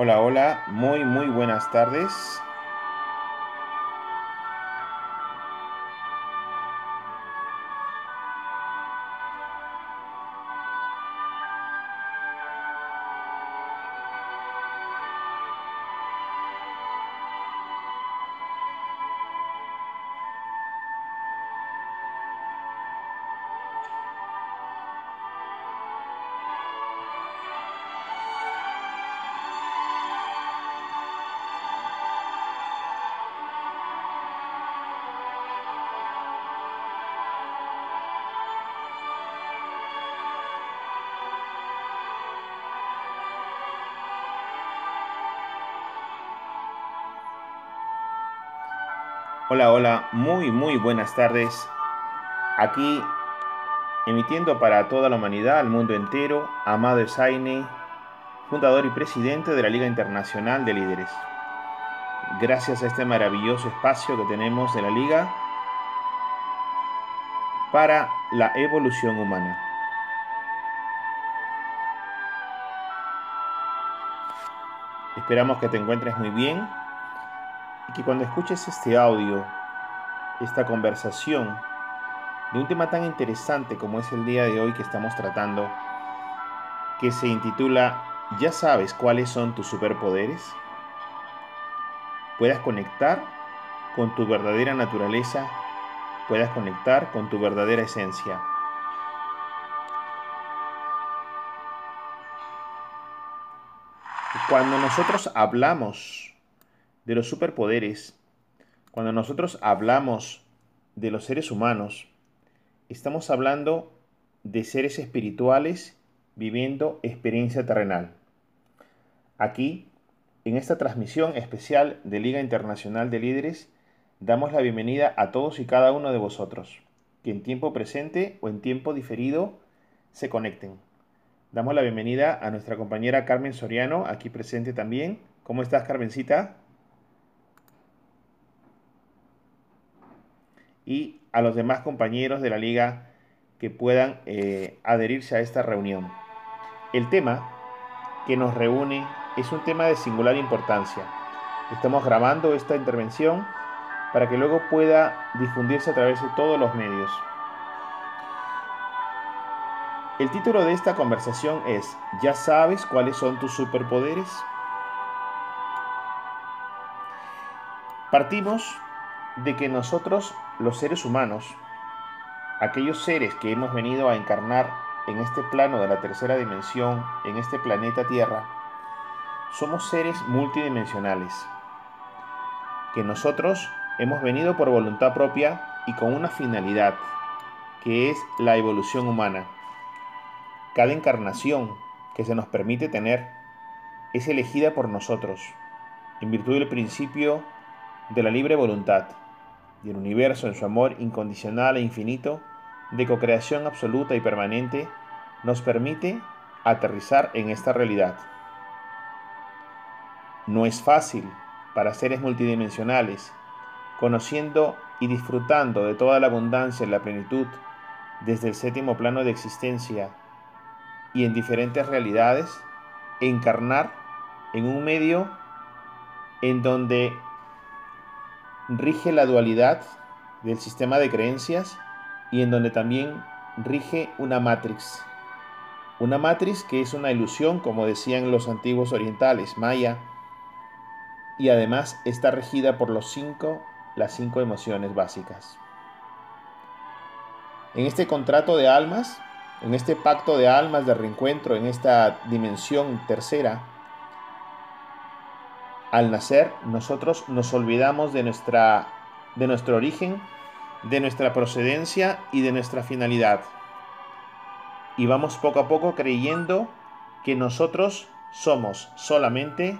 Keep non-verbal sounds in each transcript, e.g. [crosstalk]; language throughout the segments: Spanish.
Hola, hola, muy, muy buenas tardes. Hola, hola, muy, muy buenas tardes. Aquí, emitiendo para toda la humanidad, al mundo entero, Amado Esaine, fundador y presidente de la Liga Internacional de Líderes. Gracias a este maravilloso espacio que tenemos de la Liga para la evolución humana. Esperamos que te encuentres muy bien y que cuando escuches este audio, esta conversación de un tema tan interesante como es el día de hoy que estamos tratando, que se intitula ¿Ya sabes cuáles son tus superpoderes? Puedas conectar con tu verdadera naturaleza, puedas conectar con tu verdadera esencia. Cuando nosotros hablamos de los superpoderes, cuando nosotros hablamos de los seres humanos, estamos hablando de seres espirituales viviendo experiencia terrenal. Aquí, en esta transmisión especial de Liga Internacional de Líderes, damos la bienvenida a todos y cada uno de vosotros, que en tiempo presente o en tiempo diferido se conecten. Damos la bienvenida a nuestra compañera Carmen Soriano, aquí presente también. ¿Cómo estás, Carmencita? Y a los demás compañeros de la liga que puedan eh, adherirse a esta reunión. El tema que nos reúne es un tema de singular importancia. Estamos grabando esta intervención para que luego pueda difundirse a través de todos los medios. El título de esta conversación es ¿Ya sabes cuáles son tus superpoderes? Partimos de que nosotros, los seres humanos, aquellos seres que hemos venido a encarnar en este plano de la tercera dimensión, en este planeta Tierra, somos seres multidimensionales, que nosotros hemos venido por voluntad propia y con una finalidad, que es la evolución humana. Cada encarnación que se nos permite tener es elegida por nosotros, en virtud del principio de la libre voluntad, y el universo en su amor incondicional e infinito, de cocreación absoluta y permanente, nos permite aterrizar en esta realidad. No es fácil para seres multidimensionales, conociendo y disfrutando de toda la abundancia y la plenitud desde el séptimo plano de existencia y en diferentes realidades, encarnar en un medio en donde rige la dualidad del sistema de creencias y en donde también rige una matrix. Una matrix que es una ilusión, como decían los antiguos orientales, maya, y además está regida por los cinco, las cinco emociones básicas. En este contrato de almas, en este pacto de almas de reencuentro, en esta dimensión tercera, al nacer nosotros nos olvidamos de, nuestra, de nuestro origen, de nuestra procedencia y de nuestra finalidad. Y vamos poco a poco creyendo que nosotros somos solamente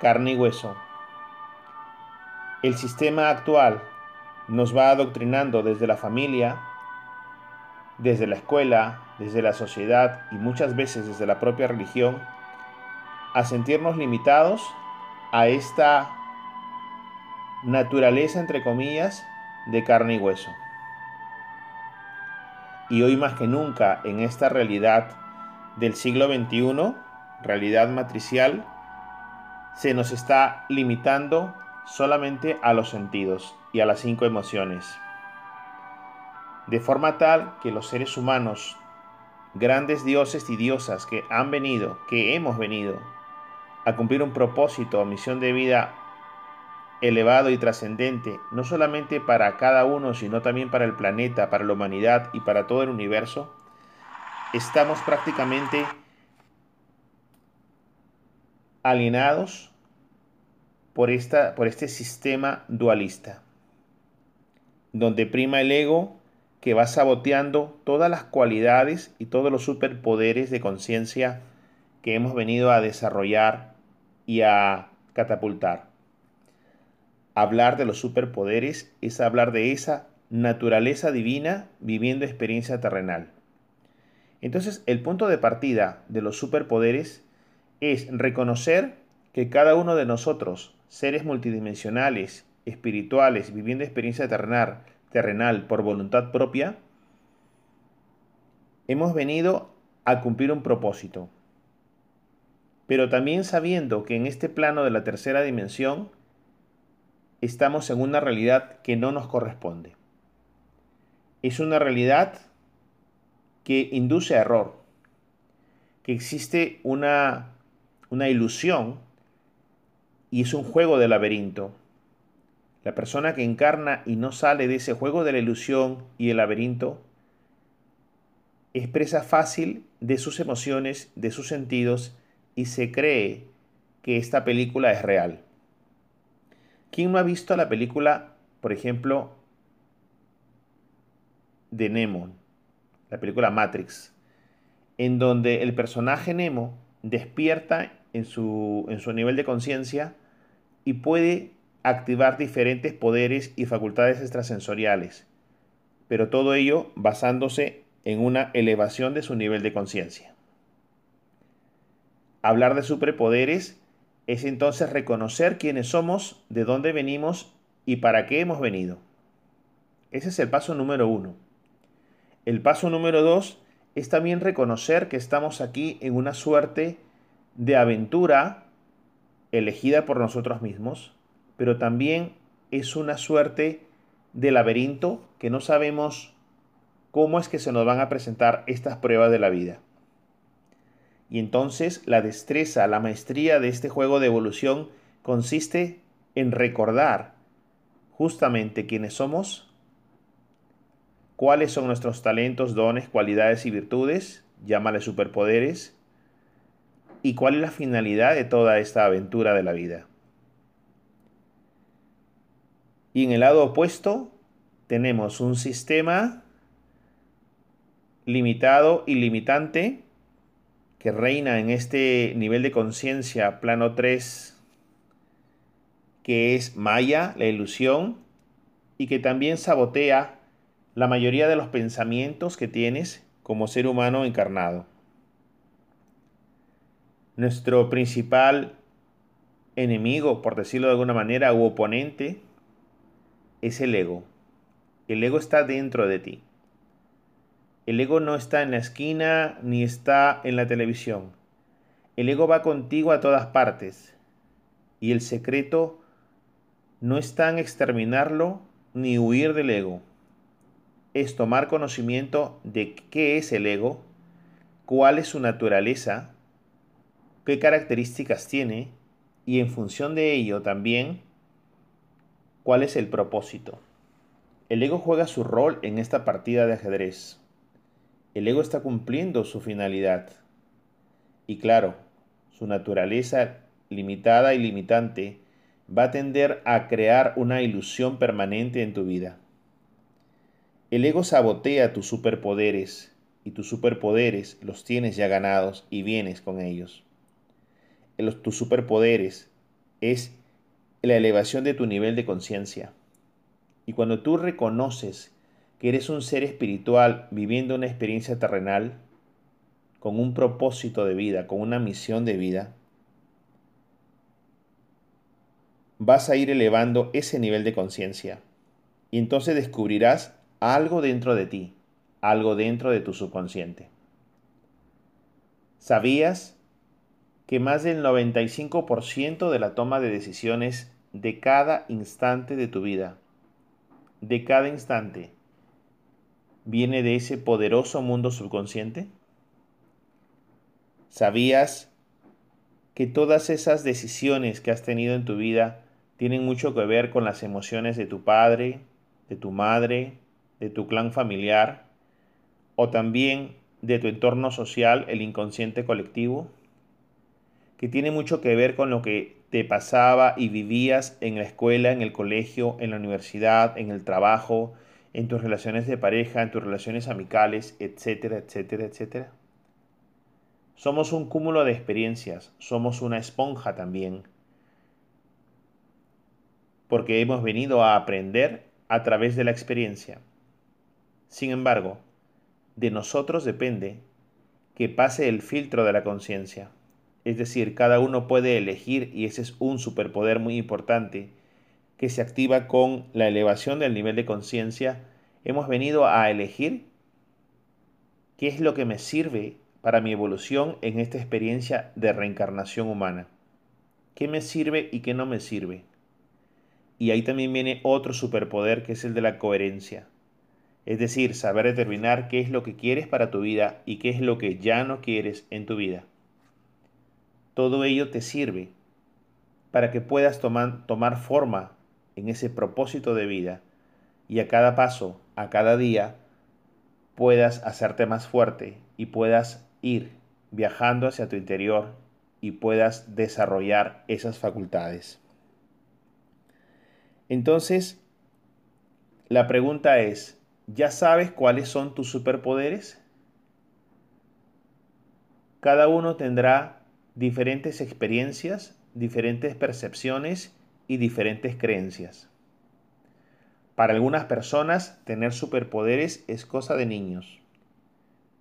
carne y hueso. El sistema actual nos va adoctrinando desde la familia, desde la escuela, desde la sociedad y muchas veces desde la propia religión, a sentirnos limitados a esta naturaleza, entre comillas, de carne y hueso. Y hoy más que nunca, en esta realidad del siglo XXI, realidad matricial, se nos está limitando solamente a los sentidos y a las cinco emociones. De forma tal que los seres humanos, grandes dioses y diosas que han venido, que hemos venido a cumplir un propósito o misión de vida elevado y trascendente, no solamente para cada uno, sino también para el planeta, para la humanidad y para todo el universo, estamos prácticamente alienados por, esta, por este sistema dualista, donde prima el ego que va saboteando todas las cualidades y todos los superpoderes de conciencia que hemos venido a desarrollar y a catapultar. Hablar de los superpoderes es hablar de esa naturaleza divina viviendo experiencia terrenal. Entonces, el punto de partida de los superpoderes es reconocer que cada uno de nosotros seres multidimensionales, espirituales, viviendo experiencia terrenal, terrenal por voluntad propia, hemos venido a cumplir un propósito. Pero también sabiendo que en este plano de la tercera dimensión estamos en una realidad que no nos corresponde. Es una realidad que induce error, que existe una, una ilusión y es un juego de laberinto. La persona que encarna y no sale de ese juego de la ilusión y el laberinto es presa fácil de sus emociones, de sus sentidos y se cree que esta película es real. ¿Quién no ha visto la película, por ejemplo, de Nemo, la película Matrix, en donde el personaje Nemo despierta en su, en su nivel de conciencia y puede activar diferentes poderes y facultades extrasensoriales, pero todo ello basándose en una elevación de su nivel de conciencia. Hablar de superpoderes es entonces reconocer quiénes somos, de dónde venimos y para qué hemos venido. Ese es el paso número uno. El paso número dos es también reconocer que estamos aquí en una suerte de aventura elegida por nosotros mismos, pero también es una suerte de laberinto que no sabemos cómo es que se nos van a presentar estas pruebas de la vida. Y entonces la destreza, la maestría de este juego de evolución consiste en recordar justamente quiénes somos, cuáles son nuestros talentos, dones, cualidades y virtudes, llámale superpoderes, y cuál es la finalidad de toda esta aventura de la vida. Y en el lado opuesto tenemos un sistema limitado y limitante que reina en este nivel de conciencia plano 3, que es Maya, la ilusión, y que también sabotea la mayoría de los pensamientos que tienes como ser humano encarnado. Nuestro principal enemigo, por decirlo de alguna manera, u oponente, es el ego. El ego está dentro de ti. El ego no está en la esquina ni está en la televisión. El ego va contigo a todas partes. Y el secreto no está en exterminarlo ni huir del ego. Es tomar conocimiento de qué es el ego, cuál es su naturaleza, qué características tiene y en función de ello también cuál es el propósito. El ego juega su rol en esta partida de ajedrez. El ego está cumpliendo su finalidad. Y claro, su naturaleza limitada y limitante va a tender a crear una ilusión permanente en tu vida. El ego sabotea tus superpoderes y tus superpoderes los tienes ya ganados y vienes con ellos. tus superpoderes es la elevación de tu nivel de conciencia. Y cuando tú reconoces que eres un ser espiritual viviendo una experiencia terrenal, con un propósito de vida, con una misión de vida, vas a ir elevando ese nivel de conciencia. Y entonces descubrirás algo dentro de ti, algo dentro de tu subconsciente. ¿Sabías que más del 95% de la toma de decisiones de cada instante de tu vida, de cada instante, viene de ese poderoso mundo subconsciente? ¿Sabías que todas esas decisiones que has tenido en tu vida tienen mucho que ver con las emociones de tu padre, de tu madre, de tu clan familiar o también de tu entorno social, el inconsciente colectivo? que tiene mucho que ver con lo que te pasaba y vivías en la escuela, en el colegio, en la universidad, en el trabajo, en tus relaciones de pareja, en tus relaciones amicales, etcétera, etcétera, etcétera. Somos un cúmulo de experiencias, somos una esponja también, porque hemos venido a aprender a través de la experiencia. Sin embargo, de nosotros depende que pase el filtro de la conciencia. Es decir, cada uno puede elegir y ese es un superpoder muy importante que se activa con la elevación del nivel de conciencia. Hemos venido a elegir qué es lo que me sirve para mi evolución en esta experiencia de reencarnación humana. ¿Qué me sirve y qué no me sirve? Y ahí también viene otro superpoder que es el de la coherencia. Es decir, saber determinar qué es lo que quieres para tu vida y qué es lo que ya no quieres en tu vida. Todo ello te sirve para que puedas tomar, tomar forma en ese propósito de vida y a cada paso, a cada día, puedas hacerte más fuerte y puedas ir viajando hacia tu interior y puedas desarrollar esas facultades. Entonces, la pregunta es, ¿ya sabes cuáles son tus superpoderes? Cada uno tendrá diferentes experiencias, diferentes percepciones y diferentes creencias. Para algunas personas tener superpoderes es cosa de niños.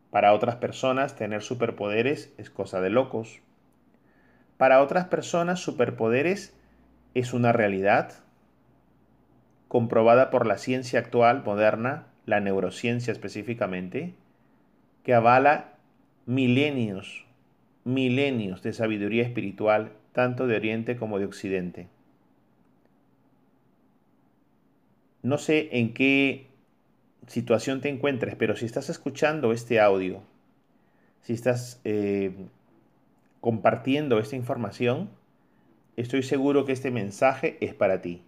Para otras personas tener superpoderes es cosa de locos. Para otras personas superpoderes es una realidad comprobada por la ciencia actual moderna, la neurociencia específicamente, que avala milenios milenios de sabiduría espiritual, tanto de Oriente como de Occidente. No sé en qué situación te encuentres, pero si estás escuchando este audio, si estás eh, compartiendo esta información, estoy seguro que este mensaje es para ti.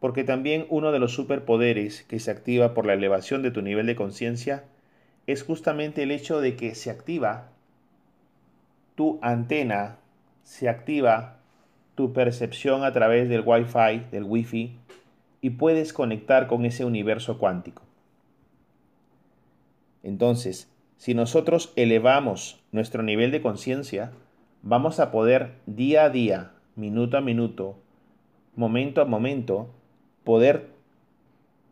Porque también uno de los superpoderes que se activa por la elevación de tu nivel de conciencia es justamente el hecho de que se activa tu antena se activa tu percepción a través del Wi-Fi, del Wi-Fi, y puedes conectar con ese universo cuántico. Entonces, si nosotros elevamos nuestro nivel de conciencia, vamos a poder día a día, minuto a minuto, momento a momento, poder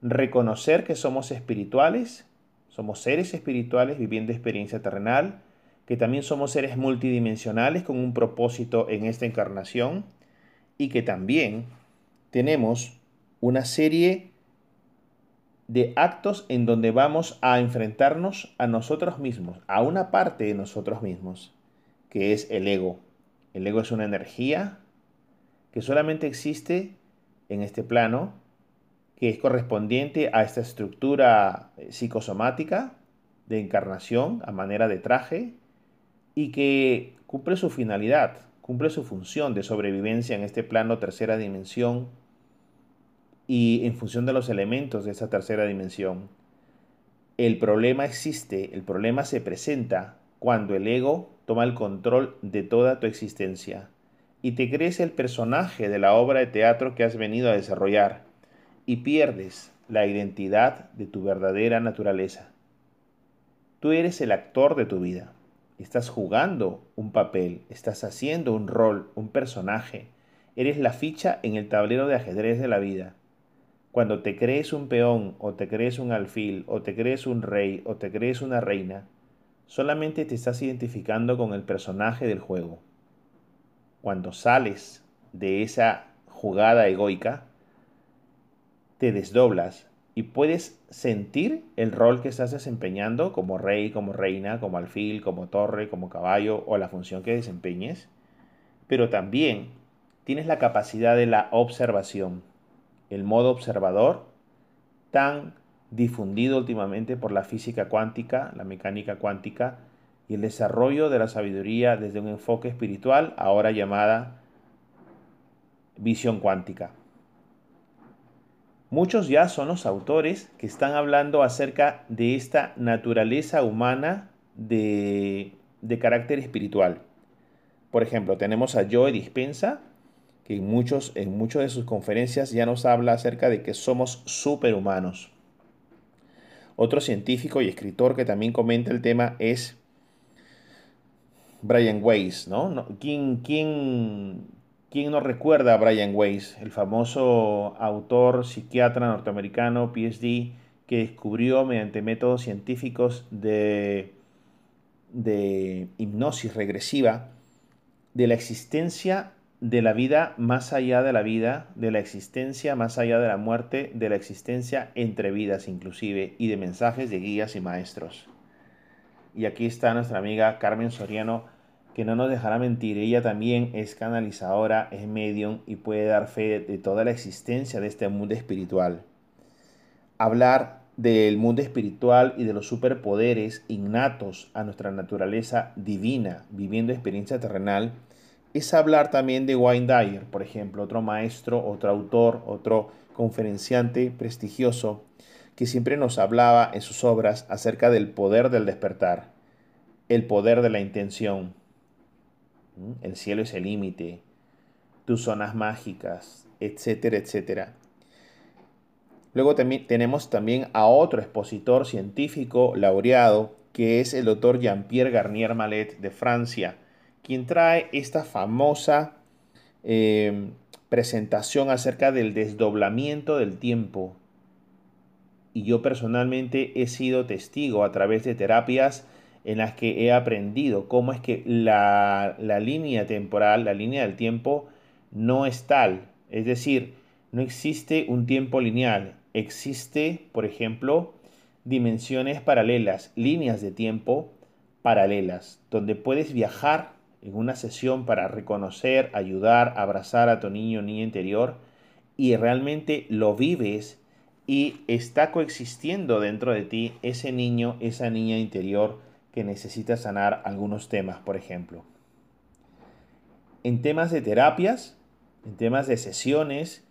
reconocer que somos espirituales, somos seres espirituales viviendo experiencia terrenal, que también somos seres multidimensionales con un propósito en esta encarnación y que también tenemos una serie de actos en donde vamos a enfrentarnos a nosotros mismos, a una parte de nosotros mismos, que es el ego. El ego es una energía que solamente existe en este plano, que es correspondiente a esta estructura eh, psicosomática de encarnación a manera de traje y que cumple su finalidad, cumple su función de sobrevivencia en este plano tercera dimensión y en función de los elementos de esa tercera dimensión. El problema existe, el problema se presenta cuando el ego toma el control de toda tu existencia y te crees el personaje de la obra de teatro que has venido a desarrollar y pierdes la identidad de tu verdadera naturaleza. Tú eres el actor de tu vida. Estás jugando un papel, estás haciendo un rol, un personaje. Eres la ficha en el tablero de ajedrez de la vida. Cuando te crees un peón o te crees un alfil o te crees un rey o te crees una reina, solamente te estás identificando con el personaje del juego. Cuando sales de esa jugada egoica, te desdoblas y puedes sentir el rol que estás desempeñando como rey, como reina, como alfil, como torre, como caballo o la función que desempeñes, pero también tienes la capacidad de la observación, el modo observador tan difundido últimamente por la física cuántica, la mecánica cuántica y el desarrollo de la sabiduría desde un enfoque espiritual, ahora llamada visión cuántica. Muchos ya son los autores que están hablando acerca de esta naturaleza humana de, carácter espiritual. Por ejemplo, tenemos a Joe Dispensa, que en, muchos, en muchas de sus conferencias ya nos habla acerca de que somos superhumanos. Otro científico y escritor que también comenta el tema es Brian Weiss, ¿no? ¿Quién, quién, ¿Quién recuerda a Brian Weiss, el famoso autor, psiquiatra norteamericano, PhD, que descubrió mediante métodos científicos de, de hipnosis regresiva de la existencia de la vida más allá de la vida, de la existencia más allá de la muerte, de la existencia entre vidas inclusive, y de mensajes de guías y maestros. Y aquí está nuestra amiga Carmen Soriano que no nos dejará mentir, ella también es canalizadora, es medium y puede dar fe de toda la existencia de este mundo espiritual. Hablar del mundo espiritual y de los superpoderes innatos a nuestra naturaleza divina, viviendo experiencia terrenal, es hablar también de Wayne Dyer, por ejemplo, otro maestro, otro autor, otro conferenciante prestigioso, que siempre nos hablaba en sus obras acerca del poder del despertar, el poder de la intención, el cielo es el límite, tus zonas mágicas, etcétera, etcétera. Luego tenemos también a otro expositor científico laureado, que es el doctor Jean-Pierre Garnier Mallet de Francia, quien trae esta famosa em, presentación acerca del desdoblamiento del tiempo. Y yo personalmente he sido testigo a través de terapias en las que he aprendido cómo es que la, línea temporal, la línea del tiempo, no es tal. Es decir, no existe un tiempo lineal. Existe, por ejemplo, dimensiones paralelas, líneas de tiempo paralelas, donde puedes viajar en una sesión para reconocer, ayudar, abrazar a tu niño o niña interior y realmente lo vives y está coexistiendo dentro de ti ese niño, esa niña interior que necesita sanar algunos temas, por ejemplo. En temas de terapias, en temas de sesiones,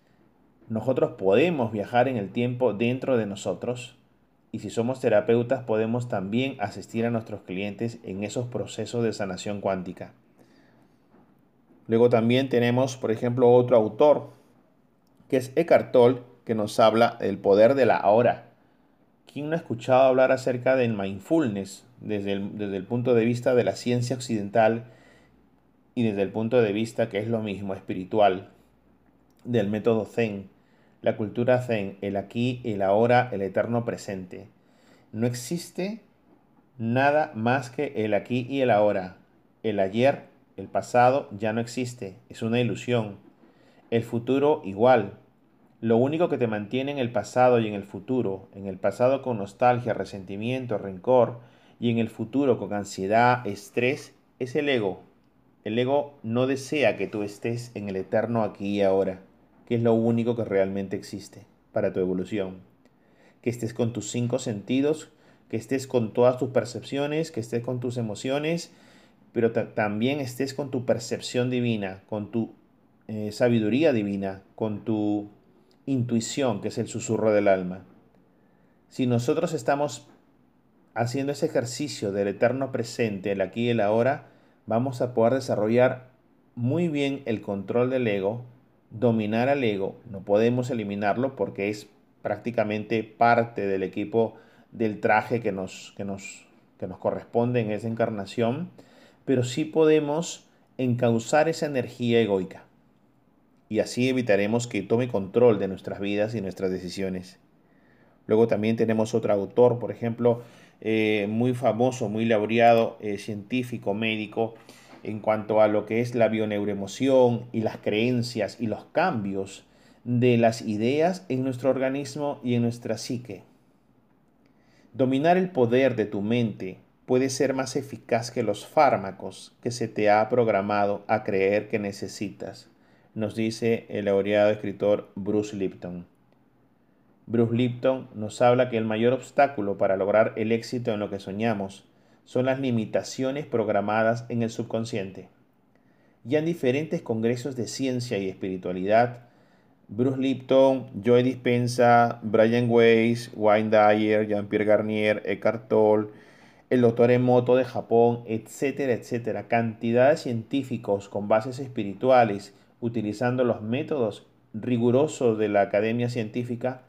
nosotros podemos viajar en el tiempo dentro de nosotros y si somos terapeutas podemos también asistir a nuestros clientes en esos procesos de sanación cuántica. Luego también tenemos, por ejemplo, otro autor, que es Eckhart Tolle, que nos habla del poder de la ahora. ¿Quién no ha escuchado hablar acerca del mindfulness desde desde el punto de vista de la ciencia occidental y desde el punto de vista que es lo mismo espiritual, del método Zen, la cultura Zen, el aquí, el ahora, el eterno presente? No existe nada más que el aquí y el ahora. El ayer, el pasado ya no existe, es una ilusión. El futuro igual, lo único que te mantiene en el pasado y en el futuro, en el pasado con nostalgia, resentimiento, rencor, y en el futuro con ansiedad, estrés, es el ego. El ego no desea que tú estés en el eterno aquí y ahora, que es lo único que realmente existe para tu evolución. Que estés con tus cinco sentidos, que estés con todas tus percepciones, que estés con tus emociones, pero también estés con tu percepción divina, con tu eh, sabiduría divina, con tu intuición, que es el susurro del alma. Si nosotros estamos haciendo ese ejercicio del eterno presente, el aquí y el ahora, vamos a poder desarrollar muy bien el control del ego, dominar al ego. No podemos eliminarlo porque es prácticamente parte del equipo del traje que nos, que nos, que nos corresponde en esa encarnación, pero sí podemos encauzar esa energía egoica y así evitaremos que tome control de nuestras vidas y nuestras decisiones. Luego también tenemos otro autor, por ejemplo, eh, muy famoso, muy laureado, eh, científico, médico, en cuanto a lo que es la bioneuroemoción y las creencias y los cambios de las ideas en nuestro organismo y en nuestra psique. Dominar el poder de tu mente puede ser más eficaz que los fármacos que se te ha programado a creer que necesitas nos dice el laureado escritor Bruce Lipton. Bruce Lipton nos habla que el mayor obstáculo para lograr el éxito en lo que soñamos son las limitaciones programadas en el subconsciente. Ya en diferentes congresos de ciencia y espiritualidad, Bruce Lipton, Joy Dispensa, Brian Weiss, Wayne Dyer, Jean-Pierre Garnier, Eckhart Tolle, el doctor Emoto de Japón, etcétera, etcétera, cantidad de científicos con bases espirituales utilizando los métodos rigurosos de la academia científica,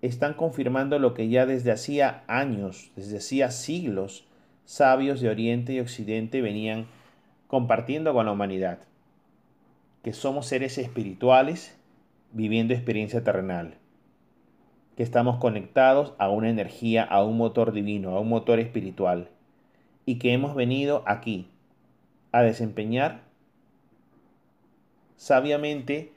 están confirmando lo que ya desde hacía años, desde hacía siglos, sabios de Oriente y Occidente venían compartiendo con la humanidad, que somos seres espirituales viviendo experiencia terrenal, que estamos conectados a una energía, a un motor divino, a un motor espiritual, y que hemos venido aquí a desempeñar sabiamente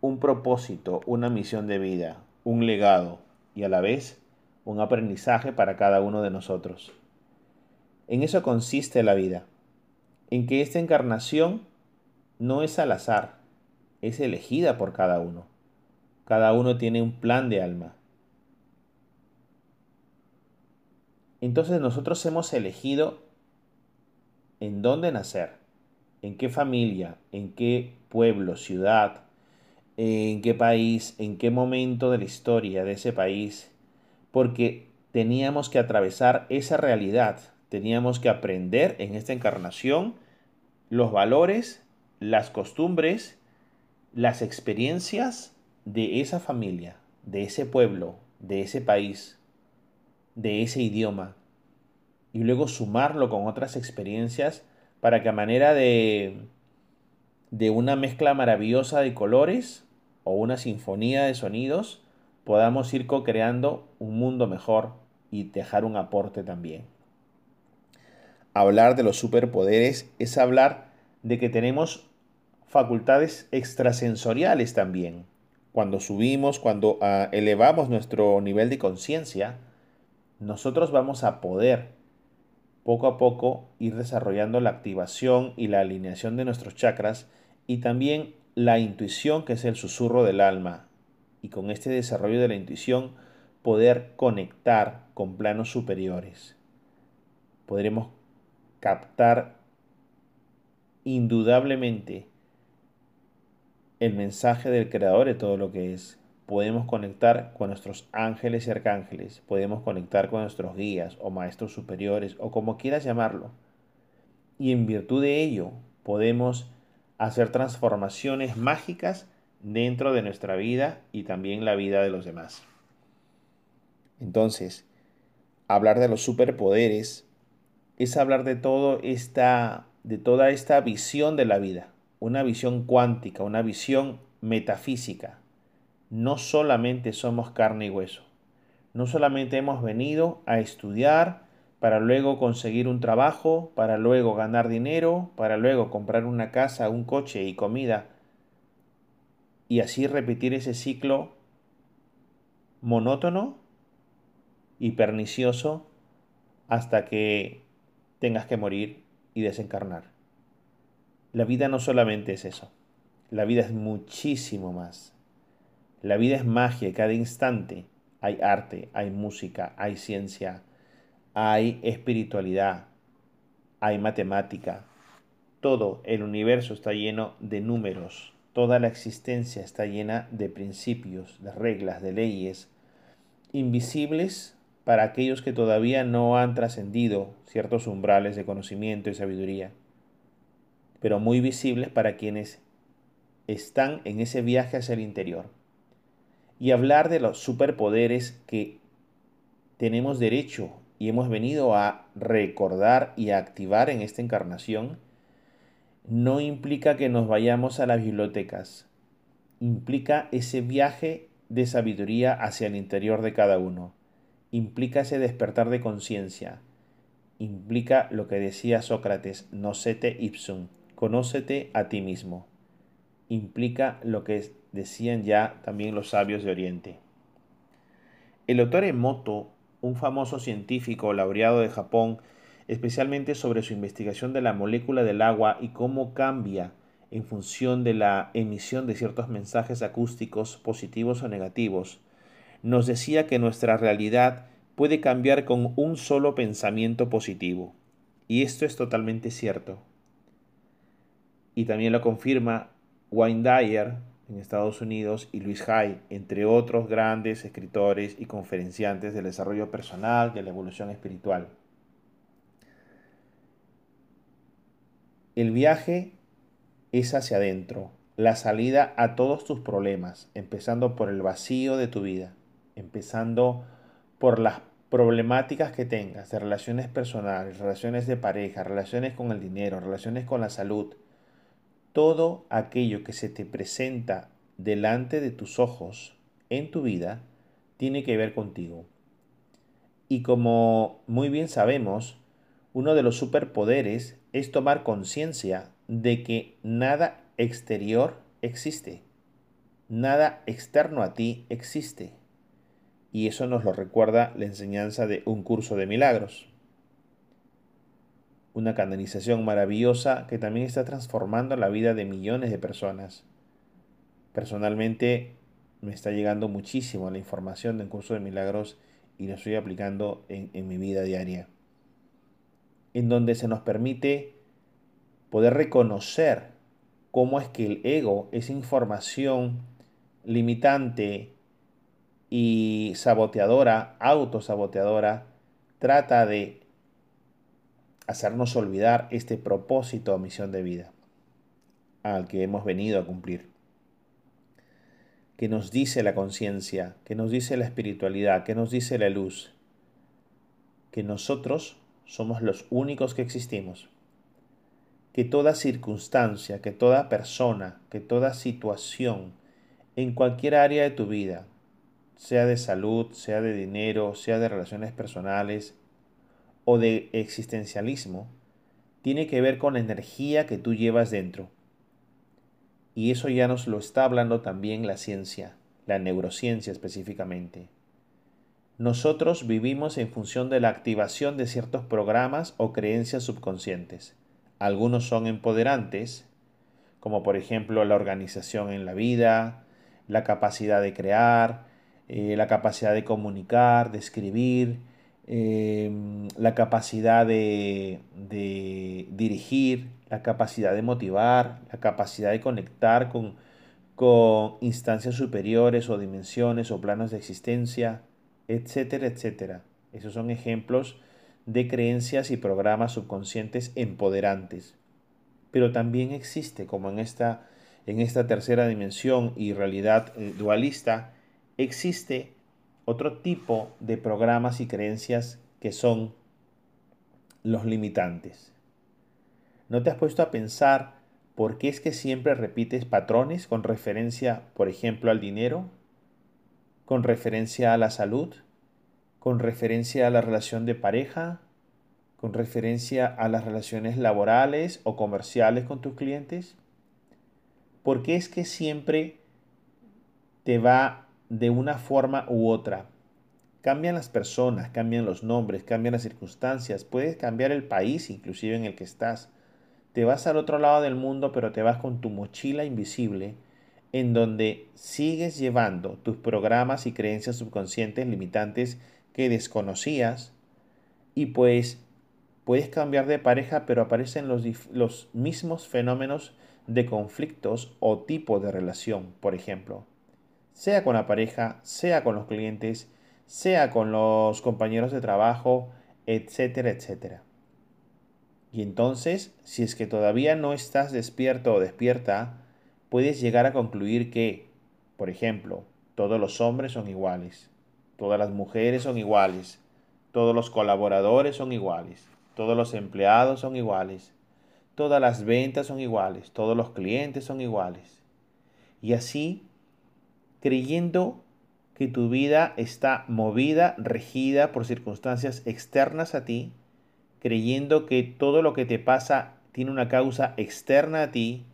un propósito, una misión de vida, un legado y a la vez un aprendizaje para cada uno de nosotros. En eso consiste la vida, en que esta encarnación no es al azar, es elegida por cada uno. Cada uno tiene un plan de alma. Entonces nosotros hemos elegido en dónde nacer, en qué familia, en qué pueblo, ciudad, en qué país, en qué momento de la historia de ese país, porque teníamos que atravesar esa realidad, teníamos que aprender en esta encarnación los valores, las costumbres, las experiencias de esa familia, de ese pueblo, de ese país, de ese idioma, y luego sumarlo con otras experiencias para que a manera de de una mezcla maravillosa de colores o una sinfonía de sonidos, podamos ir co-creando un mundo mejor y dejar un aporte también. Hablar de los superpoderes es hablar de que tenemos facultades extrasensoriales también. Cuando subimos, cuando ah, elevamos nuestro nivel de conciencia, nosotros vamos a poder poco a poco ir desarrollando la activación y la alineación de nuestros chakras y también la intuición, que es el susurro del alma. Y con este desarrollo de la intuición poder conectar con planos superiores. Podremos captar indudablemente el mensaje del creador de todo lo que es. podemos conectar con nuestros ángeles y arcángeles, podemos conectar con nuestros guías o maestros superiores o como quieras llamarlo. Y en virtud de ello podemos hacer transformaciones mágicas dentro de nuestra vida y también la vida de los demás. Entonces, hablar de los superpoderes es hablar de todo esta de toda esta visión de la vida, una visión cuántica, una visión metafísica, no solamente somos carne y hueso. No solamente hemos venido a estudiar para luego conseguir un trabajo, para luego ganar dinero, para luego comprar una casa, un coche y comida, y así repetir ese ciclo monótono y pernicioso hasta que tengas que morir y desencarnar. La vida no solamente es eso, la vida es muchísimo más. La vida es magia, cada instante hay arte, hay música, hay ciencia, hay espiritualidad, hay matemática. Todo el universo está lleno de números, toda la existencia está llena de principios, de reglas, de leyes, invisibles para aquellos que todavía no han trascendido ciertos umbrales de conocimiento y sabiduría, pero muy visibles para quienes están en ese viaje hacia el interior. Y hablar de los superpoderes que tenemos derecho y hemos venido a recordar y activar en esta encarnación, no implica que nos vayamos a las bibliotecas, implica ese viaje de sabiduría hacia el interior de cada uno, implica ese despertar de conciencia, implica lo que decía Sócrates, nocete ipsum, conócete a ti mismo, implica lo que decían ya también los sabios de Oriente. El doctor Emoto, un famoso científico laureado de Japón, especialmente sobre su investigación de la molécula del agua y cómo cambia en función de la emisión de ciertos mensajes acústicos positivos o negativos, nos decía que nuestra realidad puede cambiar con un solo pensamiento positivo. Y esto es totalmente cierto. Y también lo confirma Wayne Dyer, en Estados Unidos y Luis Hay, entre otros grandes escritores y conferenciantes del desarrollo personal, de la evolución espiritual. El viaje es hacia adentro, la salida a todos tus problemas, empezando por el vacío de tu vida, empezando por las problemáticas que tengas de relaciones personales, relaciones de pareja, relaciones con el dinero, relaciones con la salud, todo aquello que se te presenta delante de tus ojos en tu vida tiene que ver contigo. Y como muy bien sabemos, uno de los superpoderes es tomar conciencia de que nada exterior existe, nada externo a ti existe. Y eso nos lo recuerda la enseñanza de un curso de milagros una canalización maravillosa que también está transformando la vida de millones de personas. Personalmente me está llegando muchísimo la información del curso de milagros y lo estoy aplicando en, en mi vida diaria. En donde se nos permite poder reconocer cómo es que el ego, esa información limitante y saboteadora, autosaboteadora, trata de hacernos olvidar este propósito o misión de vida al que hemos venido a cumplir. Que nos dice la conciencia, que nos dice la espiritualidad, que nos dice la luz, que nosotros somos los únicos que existimos, que toda circunstancia, que toda persona, que toda situación, en cualquier área de tu vida, sea de salud, sea de dinero, sea de relaciones personales, o de existencialismo tiene que ver con la energía que tú llevas dentro. Y eso ya nos lo está hablando también la ciencia, la neurociencia específicamente. Nosotros vivimos en función de la activación de ciertos programas o creencias subconscientes. Algunos son empoderantes, como por ejemplo la organización en la vida, la capacidad de crear, eh, la capacidad de comunicar, de escribir, Em, la capacidad de, dirigir, la capacidad de motivar, la capacidad de conectar con, con instancias superiores o dimensiones o planos de existencia, etcétera, etcétera. Esos son ejemplos de creencias y programas subconscientes empoderantes. Pero también existe, como en esta, en esta tercera dimensión y realidad eh, dualista, existe otro tipo de programas y creencias que son los limitantes. ¿No te has puesto a pensar por qué es que siempre repites patrones con referencia, por ejemplo, al dinero, con referencia a la salud, con referencia a la relación de pareja, con referencia a las relaciones laborales o comerciales con tus clientes? ¿Por qué es que siempre te va de una forma u otra? Cambian las personas, cambian los nombres, cambian las circunstancias, puedes cambiar el país inclusive en el que estás. Te vas al otro lado del mundo, pero te vas con tu mochila invisible en donde sigues llevando tus programas y creencias subconscientes limitantes que desconocías y pues puedes cambiar de pareja, pero aparecen los, los mismos fenómenos de conflictos o tipo de relación, por ejemplo, sea con la pareja, sea con los clientes, sea con los compañeros de trabajo, etcétera, etcétera. Y entonces, si es que todavía no estás despierto o despierta, puedes llegar a concluir que, por ejemplo, todos los hombres son iguales, todas las mujeres son iguales, todos los colaboradores son iguales, todos los empleados son iguales, todas las ventas son iguales, todos los clientes son iguales. Y así, creyendo que tu vida está movida, regida por circunstancias externas a ti, creyendo que todo lo que te pasa tiene una causa externa a ti,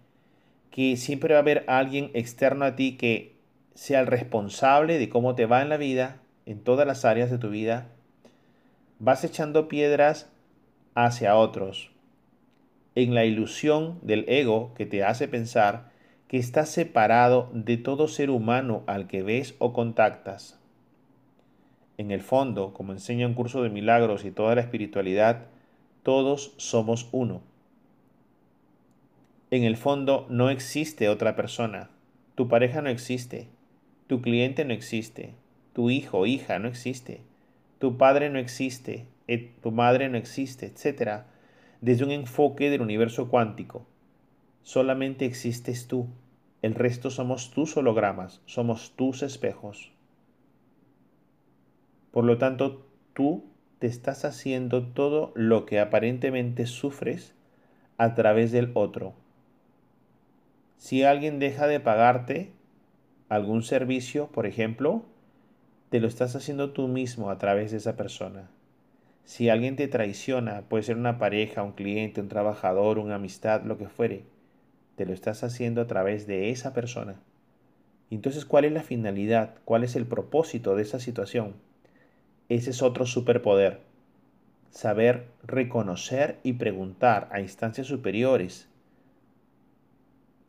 que siempre va a haber alguien externo a ti que sea el responsable de cómo te va en la vida, en todas las áreas de tu vida, vas echando piedras hacia otros, en la ilusión del ego que te hace pensar que estás separado de todo ser humano al que ves o contactas. En el fondo, como enseña un curso de milagros y toda la espiritualidad, todos somos uno. En el fondo no existe otra persona. Tu pareja no existe. Tu cliente no existe. Tu hijo o hija no existe. Tu padre no existe. Tu madre no existe, etc. Desde un enfoque del universo cuántico solamente existes tú. El resto somos tus hologramas, somos tus espejos. Por lo tanto, tú te estás haciendo todo lo que aparentemente sufres a través del otro. Si alguien deja de pagarte algún servicio, por ejemplo, te lo estás haciendo tú mismo a través de esa persona. Si alguien te traiciona, puede ser una pareja, un cliente, un trabajador, una amistad, lo que fuere, te lo estás haciendo a través de esa persona. Entonces, ¿cuál es la finalidad? ¿Cuál es el propósito de esa situación? Ese es otro superpoder. Saber reconocer y preguntar a instancias superiores,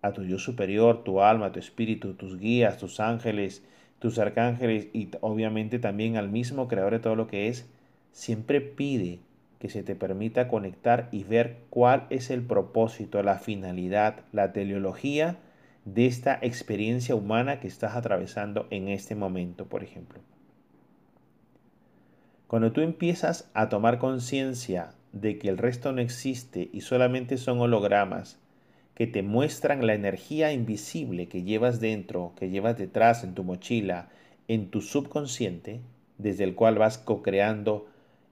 a tu yo superior, tu alma, tu espíritu, tus guías, tus ángeles, tus arcángeles y obviamente también al mismo creador de todo lo que es, siempre pide que se te permita conectar y ver cuál es el propósito, la finalidad, la teleología de esta experiencia humana que estás atravesando en este momento, por ejemplo. Cuando tú empiezas a tomar conciencia de que el resto no existe y solamente son hologramas que te muestran la energía invisible que llevas dentro, que llevas detrás en tu mochila, en tu subconsciente, desde el cual vas co-creando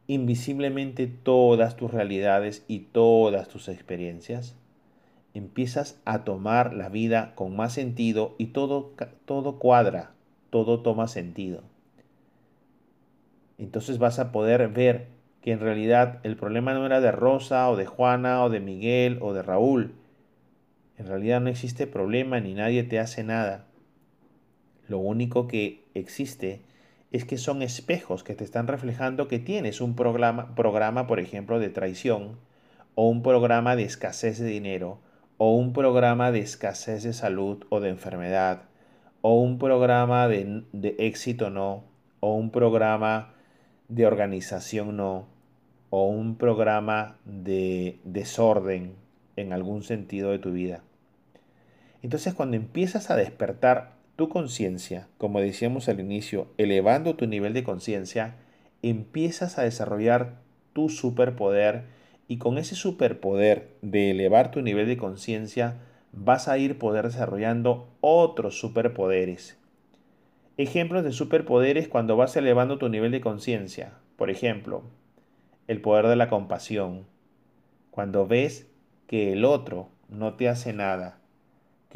invisiblemente todas tus realidades y todas tus experiencias, empiezas a tomar la vida con más sentido y todo, todo cuadra, todo toma sentido. Entonces vas a poder ver que en realidad el problema no era de Rosa o de Juana o de Miguel o de Raúl. En realidad no existe problema ni nadie te hace nada. Lo único que existe es que son espejos que te están reflejando que tienes un programa, programa, por ejemplo, de traición, o un programa de escasez de dinero, o un programa de escasez de salud o de enfermedad, o un programa de, de éxito no, o un programa de organización no, o un programa de desorden en algún sentido de tu vida. Entonces cuando empiezas a despertar tu conciencia, como decíamos al inicio, elevando tu nivel de conciencia, empiezas a desarrollar tu superpoder y con ese superpoder de elevar tu nivel de conciencia vas a ir poder desarrollando otros superpoderes. Ejemplos de superpoderes cuando vas elevando tu nivel de conciencia. Por ejemplo, el poder de la compasión. Cuando ves que el otro no te hace nada,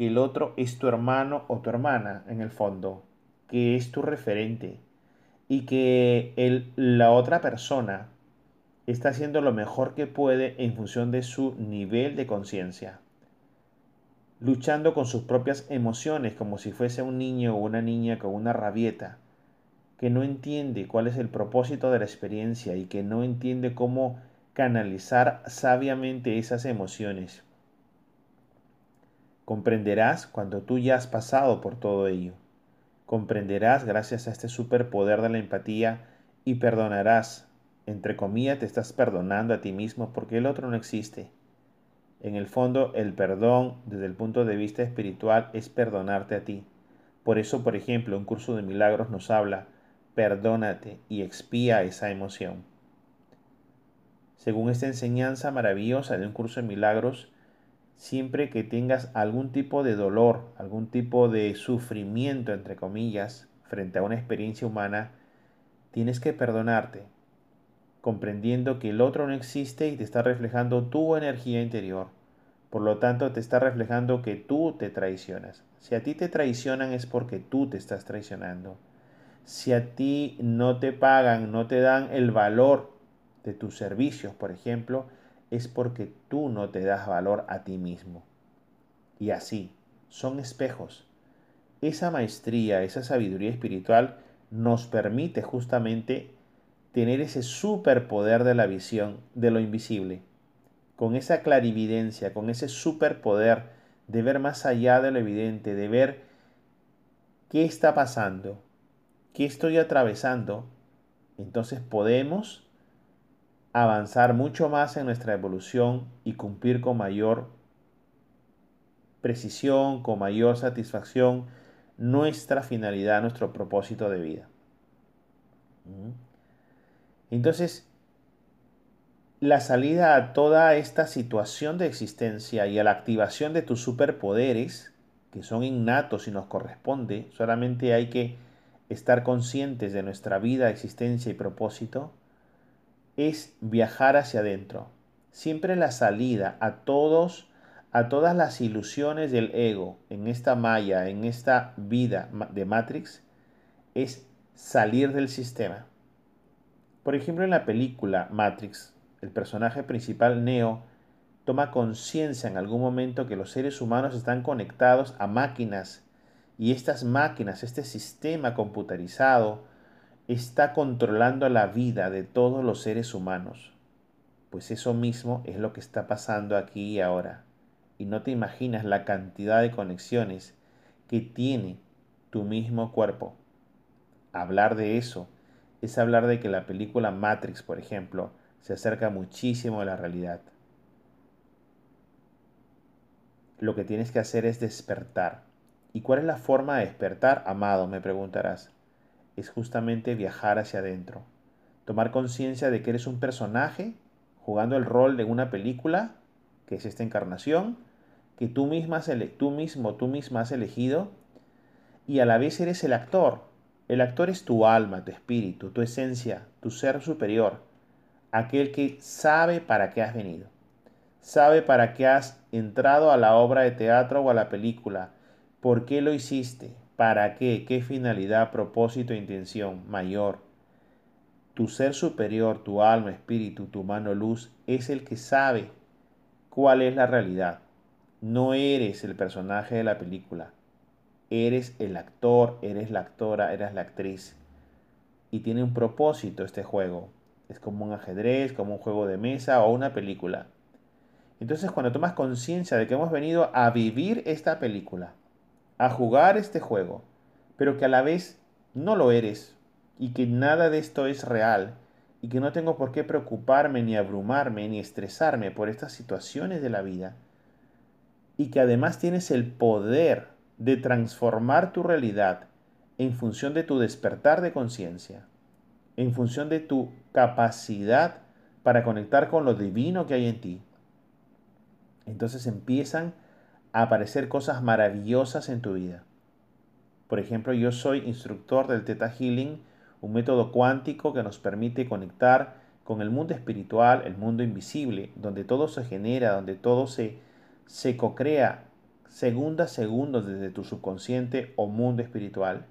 que el otro es tu hermano o tu hermana en el fondo, que es tu referente y que el, la otra persona está haciendo lo mejor que puede en función de su nivel de conciencia, luchando con sus propias emociones como si fuese un niño o una niña con una rabieta, que no entiende cuál es el propósito de la experiencia y que no entiende cómo canalizar sabiamente esas emociones. Comprenderás cuando tú ya has pasado por todo ello. Comprenderás gracias a este superpoder de la empatía y perdonarás. Entre comillas, te estás perdonando a ti mismo porque el otro no existe. En el fondo, el perdón desde el punto de vista espiritual es perdonarte a ti. Por eso, por ejemplo, un curso de milagros nos habla perdónate y expía esa emoción. Según esta enseñanza maravillosa de un curso de milagros, siempre que tengas algún tipo de dolor, algún tipo de sufrimiento, entre comillas, frente a una experiencia humana, tienes que perdonarte, comprendiendo que el otro no existe y te está reflejando tu energía interior. Por lo tanto, te está reflejando que tú te traicionas. Si a ti te traicionan es porque tú te estás traicionando si a ti no te pagan, no te dan el valor de tus servicios, por ejemplo, es porque tú no te das valor a ti mismo. Y así, son espejos. Esa maestría, esa sabiduría espiritual nos permite justamente tener ese superpoder de la visión de lo invisible, con esa clarividencia, con ese superpoder de ver más allá de lo evidente, de ver qué está pasando, qué estoy atravesando, entonces podemos avanzar mucho más en nuestra evolución y cumplir con mayor precisión, con mayor satisfacción nuestra finalidad, nuestro propósito de vida. Entonces, la salida a toda esta situación de existencia y a la activación de tus superpoderes, que son innatos y nos corresponde, solamente hay que estar conscientes de nuestra vida, existencia y propósito, es viajar hacia adentro. Siempre la salida a todos, a todas las ilusiones del ego en esta malla, en esta vida de Matrix, es salir del sistema. Por ejemplo, en la película Matrix, el personaje principal Neo toma conciencia en algún momento que los seres humanos están conectados a máquinas y estas máquinas, este sistema computarizado, está controlando la vida de todos los seres humanos. Pues eso mismo es lo que está pasando aquí y ahora. Y no te imaginas la cantidad de conexiones que tiene tu mismo cuerpo. Hablar de eso es hablar de que la película Matrix, por ejemplo, se acerca muchísimo a la realidad. Lo que tienes que hacer es despertar ¿Y cuál es la forma de despertar, amado? Me preguntarás. Es justamente viajar hacia adentro. Tomar conciencia de que eres un personaje jugando el rol de una película, que es esta encarnación, que tú, misma tú mismo, tú misma has elegido, y a la vez eres el actor. El actor es tu alma, tu espíritu, tu esencia, tu ser superior, aquel que sabe para qué has venido, sabe para qué has entrado a la obra de teatro o a la película, ¿Por qué lo hiciste? ¿Para qué? ¿Qué finalidad, propósito e intención mayor? Tu ser superior, tu alma, espíritu, tu mano luz, es el que sabe cuál es la realidad. No eres el personaje de la película. Eres el actor, eres la actora, eres la actriz. Y tiene un propósito este juego. Es como un ajedrez, como un juego de mesa o una película. Entonces cuando tomas conciencia de que hemos venido a vivir esta película, a jugar este juego, pero que a la vez no lo eres y que nada de esto es real y que no tengo por qué preocuparme ni abrumarme ni estresarme por estas situaciones de la vida, y que además tienes el poder de transformar tu realidad en función de tu despertar de conciencia, en función de tu capacidad para conectar con lo divino que hay en ti. Entonces empiezan a aparecer cosas maravillosas en tu vida. Por ejemplo, yo soy instructor del Theta Healing, un método cuántico que nos permite conectar con el mundo espiritual, el mundo invisible, donde todo se genera, donde todo se, se cocrea segundo a segundo desde tu subconsciente o mundo espiritual.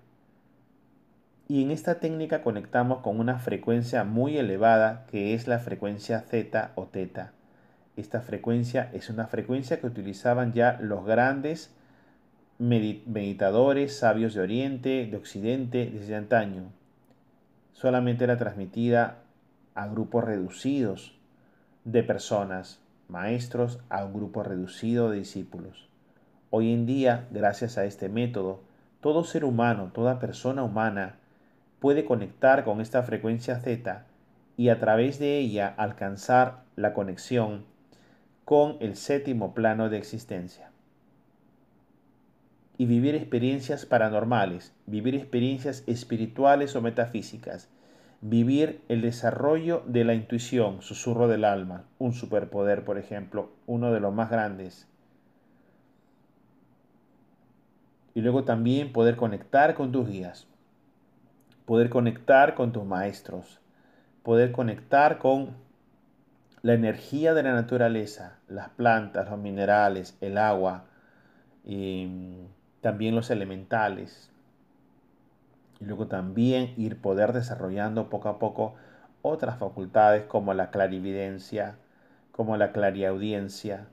Y en esta técnica conectamos con una frecuencia muy elevada que es la frecuencia Z o teta. Esta frecuencia es una frecuencia que utilizaban ya los grandes meditadores, sabios de Oriente, de Occidente, desde antaño. Solamente era transmitida a grupos reducidos de personas, maestros, a un grupo reducido de discípulos. Hoy en día, gracias a este método, todo ser humano, toda persona humana, puede conectar con esta frecuencia Z y a través de ella alcanzar la conexión con el séptimo plano de existencia. Y vivir experiencias paranormales, vivir experiencias espirituales o metafísicas, vivir el desarrollo de la intuición, susurro del alma, un superpoder, por ejemplo, uno de los más grandes. Y luego también poder conectar con tus guías, poder conectar con tus maestros, poder conectar con la energía de la naturaleza, las plantas, los minerales, el agua, y también los elementales. Y luego también ir poder desarrollando poco a poco otras facultades como la clarividencia, como la clariaudiencia,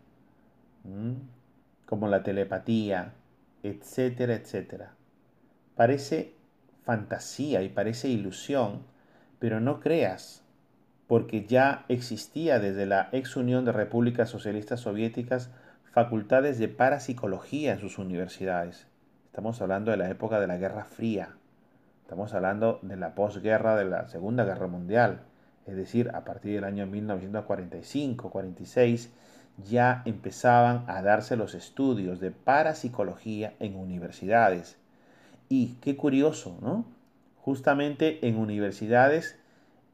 como la telepatía, etcétera, etcétera. Parece fantasía y parece ilusión, pero no creas porque ya existía desde la ex Unión de Repúblicas Socialistas Soviéticas facultades de parapsicología en sus universidades. Estamos hablando de la época de la Guerra Fría. Estamos hablando de la posguerra de la Segunda Guerra Mundial. Es decir, a partir del año 1945-46 ya empezaban a darse los estudios de parapsicología en universidades. Y qué curioso, ¿no? Justamente en universidades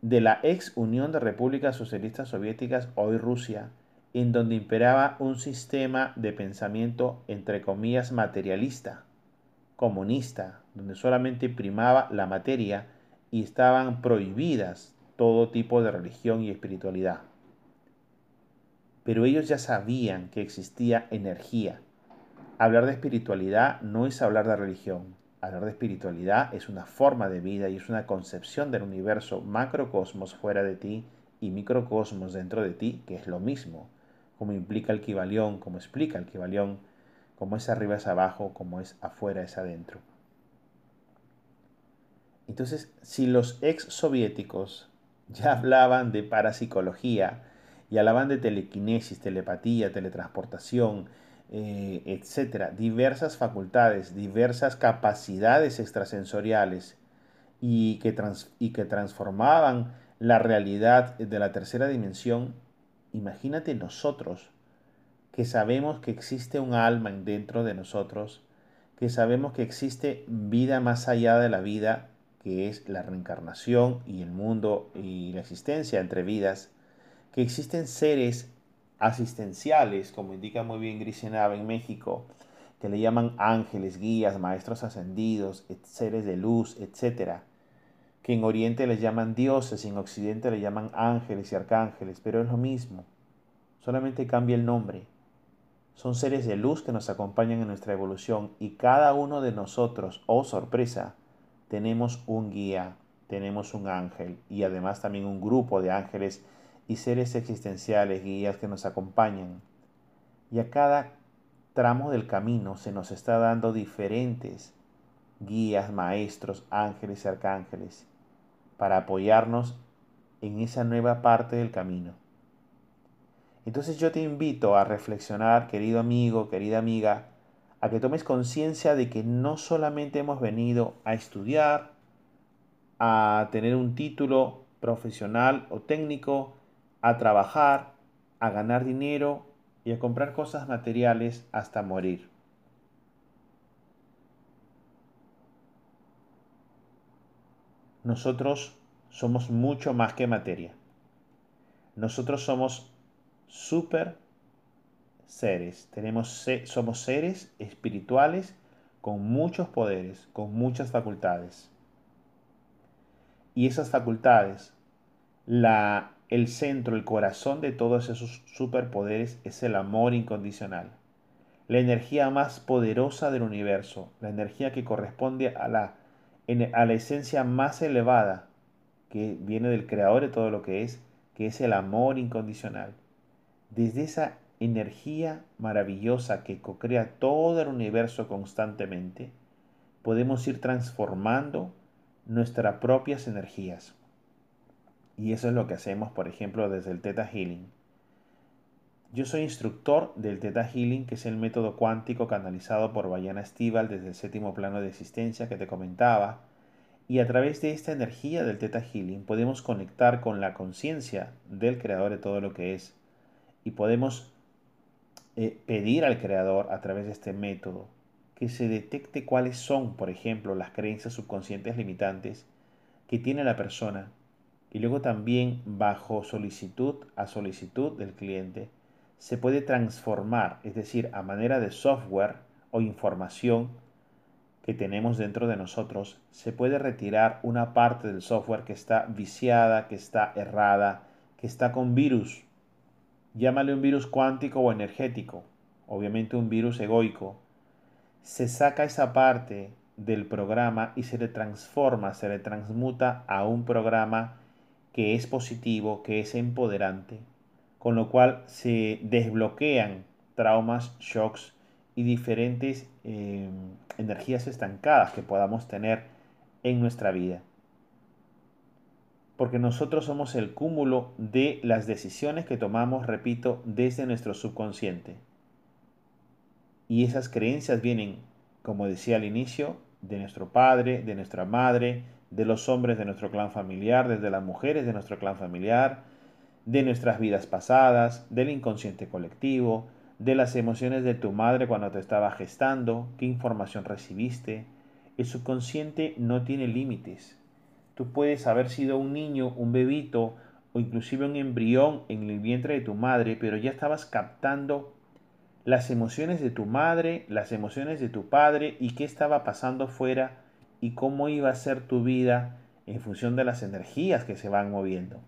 de la ex Unión de Repúblicas Socialistas Soviéticas, hoy Rusia, en donde imperaba un sistema de pensamiento entre comillas materialista, comunista, donde solamente primaba la materia y estaban prohibidas todo tipo de religión y espiritualidad. Pero ellos ya sabían que existía energía. Hablar de espiritualidad no es hablar de religión, Hablar de espiritualidad es una forma de vida y es una concepción del universo macrocosmos fuera de ti y microcosmos dentro de ti, que es lo mismo, como implica el Kibalión, como explica el Kibalión, como es arriba es abajo, como es afuera es adentro. Entonces, si los ex soviéticos ya hablaban de parapsicología y hablaban de telequinesis, telepatía, teletransportación, eh, etcétera, diversas facultades, diversas capacidades extrasensoriales y que, y que transformaban la realidad de la tercera dimensión, imagínate nosotros que sabemos que existe un alma dentro de nosotros, que sabemos que existe vida más allá de la vida, que es la reencarnación y el mundo y la existencia entre vidas, que existen seres asistenciales, como indica muy bien Grisenaba en México, que le llaman ángeles, guías, maestros ascendidos, seres de luz, etc. Que en Oriente les llaman dioses y en Occidente le llaman ángeles y arcángeles, pero es lo mismo, solamente cambia el nombre. Son seres de luz que nos acompañan en nuestra evolución y cada uno de nosotros, oh sorpresa, tenemos un guía, tenemos un ángel y además también un grupo de ángeles y seres existenciales, guías que nos acompañan. Y a cada tramo del camino se nos está dando diferentes guías, maestros, ángeles y arcángeles para apoyarnos en esa nueva parte del camino. Entonces yo te invito a reflexionar, querido amigo, querida amiga, a que tomes conciencia de que no solamente hemos venido a estudiar, a tener un título profesional o técnico, a trabajar, a ganar dinero y a comprar cosas materiales hasta morir. Nosotros somos mucho más que materia. Nosotros somos super seres. Tenemos, somos seres espirituales con muchos poderes, con muchas facultades. Y esas facultades, la, el centro, el corazón de todos esos superpoderes es el amor incondicional. La energía más poderosa del universo, la energía que corresponde a la, a la esencia más elevada que viene del creador de todo lo que es, que es el amor incondicional. Desde esa energía maravillosa que co-crea todo el universo constantemente, podemos ir transformando nuestras propias energías. Y eso es lo que hacemos, por ejemplo, desde el Theta Healing. Yo soy instructor del Theta Healing, que es el método cuántico canalizado por Bayana Stival desde el séptimo plano de existencia que te comentaba. Y a través de esta energía del Theta Healing podemos conectar con la conciencia del creador de todo lo que es. Y podemos eh, pedir al creador a través de este método que se detecte cuáles son, por ejemplo, las creencias subconscientes limitantes que tiene la persona y luego también bajo solicitud a solicitud del cliente se puede transformar, es decir, a manera de software o información que tenemos dentro de nosotros, se puede retirar una parte del software que está viciada, que está errada, que está con virus. Llámale un virus cuántico o energético, obviamente un virus egoico, se saca esa parte del programa y se le transforma, se le transmuta a un programa que es positivo, que es empoderante, con lo cual se desbloquean traumas, shocks y diferentes eh, energías estancadas que podamos tener en nuestra vida. Porque nosotros somos el cúmulo de las decisiones que tomamos, repito, desde nuestro subconsciente. Y esas creencias vienen, como decía al inicio, de nuestro padre, de nuestra madre, de los hombres de nuestro clan familiar, desde las mujeres de nuestro clan familiar, de nuestras vidas pasadas, del inconsciente colectivo, de las emociones de tu madre cuando te estaba gestando, qué información recibiste. El subconsciente no tiene límites. Tú puedes haber sido un niño, un bebito o inclusive un embrión en el vientre de tu madre, pero ya estabas captando las emociones de tu madre, las emociones de tu padre y qué estaba pasando fuera y cómo iba a ser tu vida en función de las energías que se van moviendo.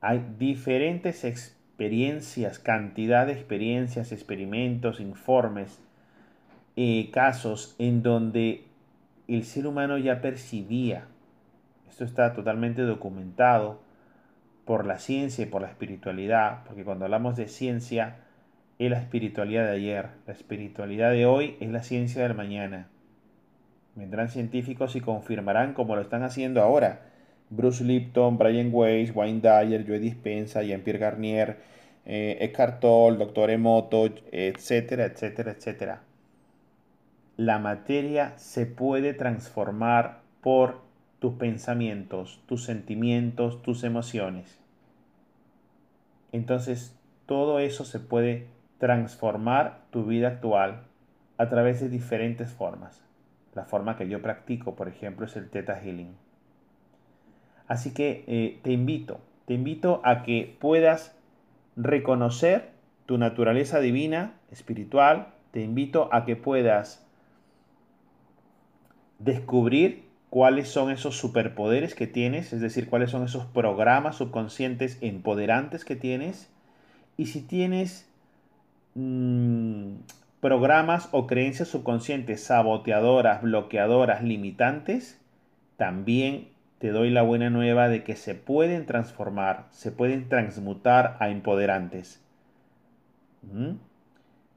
Hay diferentes experiencias, cantidad de experiencias, experimentos, informes, eh, casos en donde el ser humano ya percibía, esto está totalmente documentado, por la ciencia y por la espiritualidad, porque cuando hablamos de ciencia es la espiritualidad de ayer, la espiritualidad de hoy es la ciencia del mañana. Vendrán científicos y confirmarán como lo están haciendo ahora. Bruce Lipton, Brian Weiss, Wayne Dyer, Joe Dispensa, Jean-Pierre Garnier, eh, Eckhart Tolle, Dr. Emoto, etcétera, etcétera, etcétera. La materia se puede transformar por tus pensamientos, tus sentimientos, tus emociones. Entonces, todo eso se puede transformar tu vida actual a través de diferentes formas. La forma que yo practico, por ejemplo, es el Theta Healing. Así que eh, te invito, te invito a que puedas reconocer tu naturaleza divina, espiritual. Te invito a que puedas descubrir cuáles son esos superpoderes que tienes, es decir, cuáles son esos programas subconscientes empoderantes que tienes. Y si tienes mm, programas o creencias subconscientes saboteadoras, bloqueadoras, limitantes, también te doy la buena nueva de que se pueden transformar, se pueden transmutar a empoderantes. ¿Mm?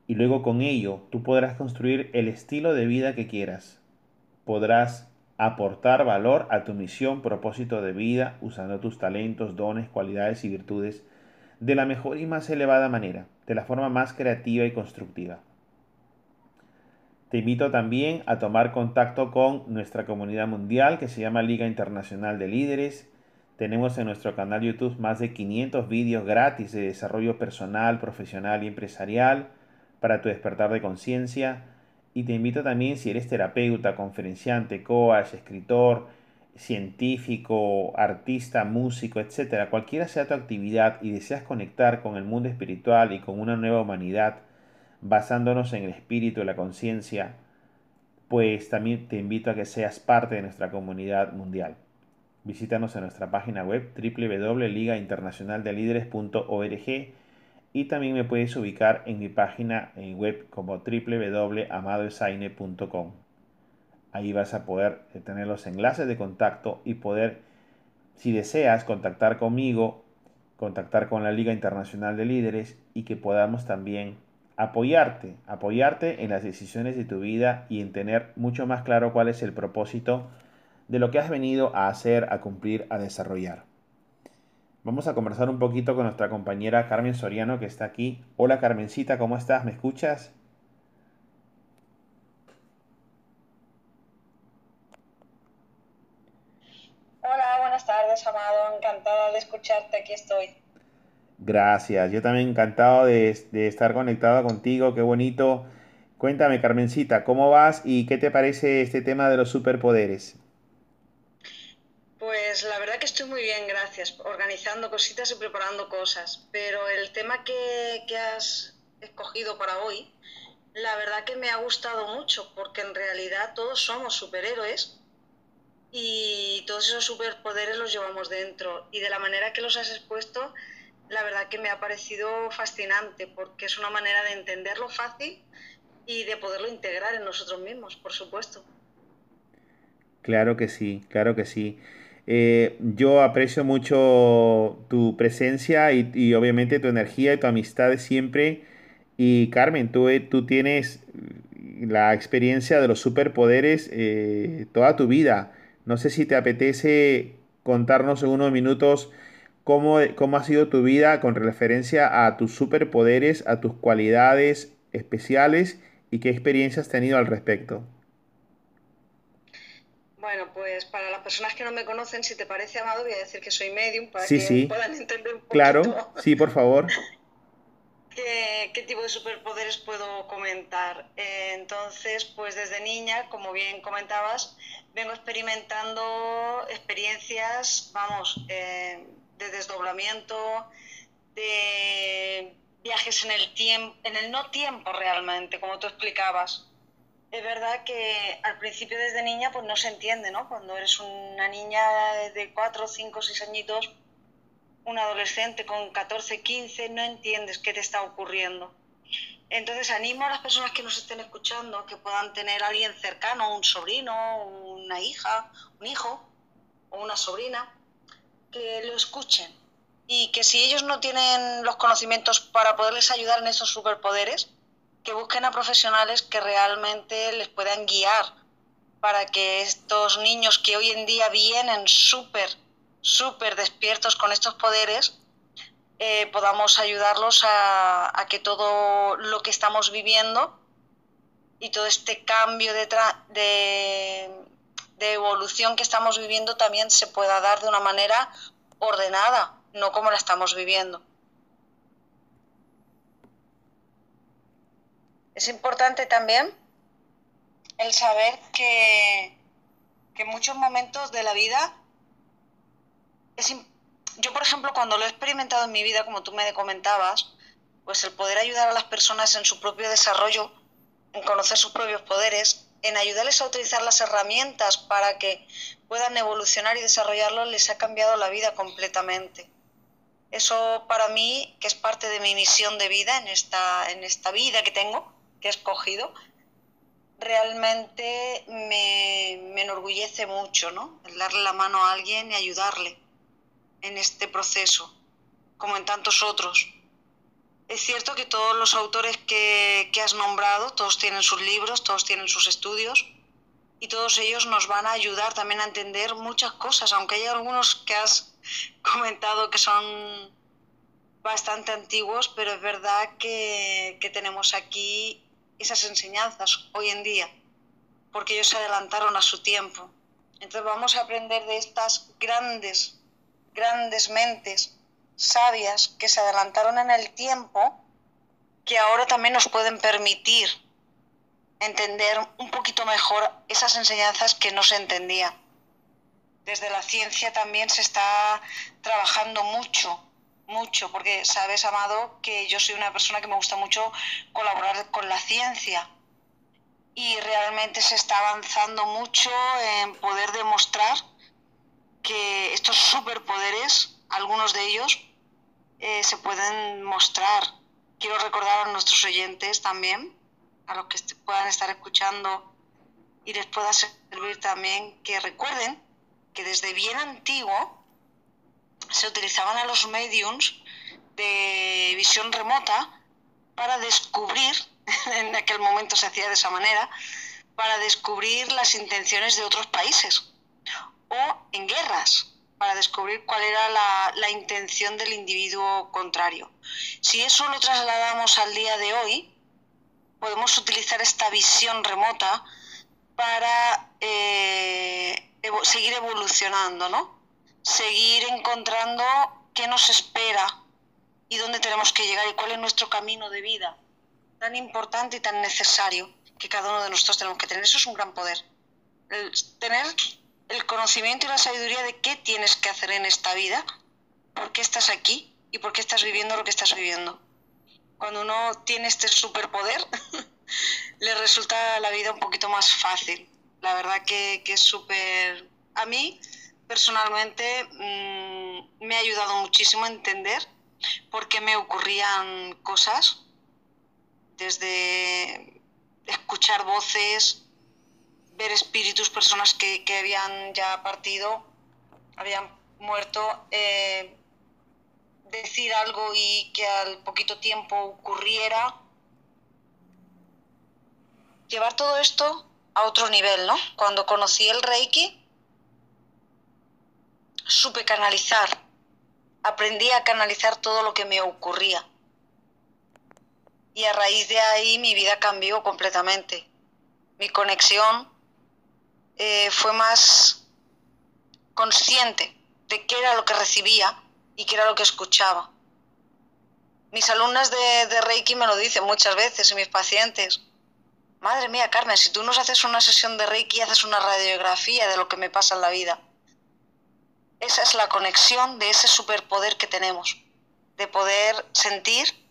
Y luego con ello tú podrás construir el estilo de vida que quieras. Podrás aportar valor a tu misión, propósito de vida, usando tus talentos, dones, cualidades y virtudes de la mejor y más elevada manera, de la forma más creativa y constructiva. Te invito también a tomar contacto con nuestra comunidad mundial que se llama Liga Internacional de Líderes. Tenemos en nuestro canal YouTube más de 500 vídeos gratis de desarrollo personal, profesional y empresarial para tu despertar de conciencia. Y te invito también si eres terapeuta, conferenciante, coach, escritor, científico, artista, músico, etcétera, cualquiera sea tu actividad y deseas conectar con el mundo espiritual y con una nueva humanidad basándonos en el espíritu y la conciencia, pues también te invito a que seas parte de nuestra comunidad mundial. Visítanos en nuestra página web www.ligainternacionaldelíderes.org y también me puedes ubicar en mi página web como www.amadoesaine.com. Ahí vas a poder tener los enlaces de contacto y poder, si deseas, contactar conmigo, contactar con la Liga Internacional de Líderes y que podamos también apoyarte, apoyarte en las decisiones de tu vida y en tener mucho más claro cuál es el propósito de lo que has venido a hacer, a cumplir, a desarrollar. Vamos a conversar un poquito con nuestra compañera Carmen Soriano que está aquí. Hola Carmencita, ¿cómo estás? ¿Me escuchas? Hola, buenas tardes, Amado. Encantada de escucharte. Aquí estoy. Gracias. Yo también encantado de, de estar conectado contigo. Qué bonito. Cuéntame, Carmencita, ¿cómo vas y qué te parece este tema de los superpoderes? Pues la verdad que estoy muy bien, gracias, organizando cositas y preparando cosas. Pero el tema que, has escogido para hoy, la verdad que me ha gustado mucho, porque en realidad todos somos superhéroes y todos esos superpoderes los llevamos dentro. Y de la manera que los has expuesto, la verdad que me ha parecido fascinante, porque es una manera de entenderlo fácil y de poderlo integrar en nosotros mismos, por supuesto. Claro que sí, claro que sí. Eh, yo aprecio mucho tu presencia y, obviamente tu energía y tu amistad de siempre. Y Carmen, tú, eh, tú tienes la experiencia de los superpoderes eh, toda tu vida. No sé si te apetece contarnos en unos minutos cómo, cómo ha sido tu vida con referencia a tus superpoderes, a tus cualidades especiales y qué experiencias has tenido al respecto. Bueno, pues para las personas que no me conocen, si te parece, Amado, voy a decir que soy medium para que puedan entender un poco. Claro, sí, por favor. ¿Qué, tipo de superpoderes puedo comentar? Eh, entonces, pues desde niña, como bien comentabas, vengo experimentando experiencias, vamos, eh, de desdoblamiento, de viajes en el tiempo, en el no tiempo realmente, como tú explicabas es verdad que al principio desde niña pues no se entiende, ¿no? Cuando eres una niña de 4, 5, 6 añitos, un adolescente con 14, 15, no entiendes qué te está ocurriendo. Entonces animo a las personas que nos estén escuchando que puedan tener a alguien cercano, un sobrino, una hija, un hijo o una sobrina, que lo escuchen. Y que si ellos no tienen los conocimientos para poderles ayudar en esos superpoderes, que busquen a profesionales que realmente les puedan guiar para que estos niños que hoy en día vienen súper, súper despiertos con estos poderes, eh, podamos ayudarlos a, que todo lo que estamos viviendo y todo este cambio de, de evolución que estamos viviendo también se pueda dar de una manera ordenada, no como la estamos viviendo. Es importante también el saber que, en muchos momentos de la vida es yo por ejemplo cuando lo he experimentado en mi vida como tú me comentabas pues el poder ayudar a las personas en su propio desarrollo en conocer sus propios poderes en ayudarles a utilizar las herramientas para que puedan evolucionar y desarrollarlo les ha cambiado la vida completamente eso para mí que es parte de mi misión de vida en esta en esta vida que tengo que he escogido, realmente me, enorgullece mucho, ¿no? El darle la mano a alguien y ayudarle en este proceso, como en tantos otros. Es cierto que todos los autores que, que, has nombrado, todos tienen sus libros, todos tienen sus estudios y todos ellos nos van a ayudar también a entender muchas cosas, aunque hay algunos que has [laughs] comentado que son bastante antiguos, pero es verdad que, que tenemos aquí esas enseñanzas hoy en día, porque ellos se adelantaron a su tiempo. Entonces vamos a aprender de estas grandes, grandes mentes sabias que se adelantaron en el tiempo que ahora también nos pueden permitir entender un poquito mejor esas enseñanzas que no se entendían. Desde la ciencia también se está trabajando mucho, mucho, porque sabes, Amado, que yo soy una persona que me gusta mucho colaborar con la ciencia y realmente se está avanzando mucho en poder demostrar que estos superpoderes, algunos de ellos, eh, se pueden mostrar. Quiero recordar a nuestros oyentes también, a los que puedan estar escuchando y les pueda servir también, que recuerden que desde bien antiguo se utilizaban a los mediums de visión remota para descubrir, [laughs] en aquel momento se hacía de esa manera, para descubrir las intenciones de otros países o en guerras para descubrir cuál era la, intención del individuo contrario. Si eso lo trasladamos al día de hoy, podemos utilizar esta visión remota para eh, seguir evolucionando, ¿no? Seguir encontrando qué nos espera y dónde tenemos que llegar y cuál es nuestro camino de vida, tan importante y tan necesario que cada uno de nosotros tenemos que tener. Eso es un gran poder. tener el conocimiento y la sabiduría de qué tienes que hacer en esta vida, por qué estás aquí y por qué estás viviendo lo que estás viviendo. Cuando uno tiene este superpoder, [laughs] le resulta la vida un poquito más fácil. La verdad que, es súper... A mí, personalmente, mm, me ha ayudado muchísimo a entender por qué me ocurrían cosas, desde escuchar voces, ver espíritus, personas que, habían ya partido, habían muerto, eh, decir algo y que al poquito tiempo ocurriera. Llevar todo esto a otro nivel, ¿no? Cuando conocí el Reiki, supe canalizar, aprendí a canalizar todo lo que me ocurría. Y a raíz de ahí mi vida cambió completamente. Mi conexión eh, fue más consciente de qué era lo que recibía y qué era lo que escuchaba. Mis alumnas de, de Reiki me lo dicen muchas veces y mis pacientes. Madre mía, Carmen, si tú nos haces una sesión de Reiki haces una radiografía de lo que me pasa en la vida. Esa es la conexión de ese superpoder que tenemos, de poder sentir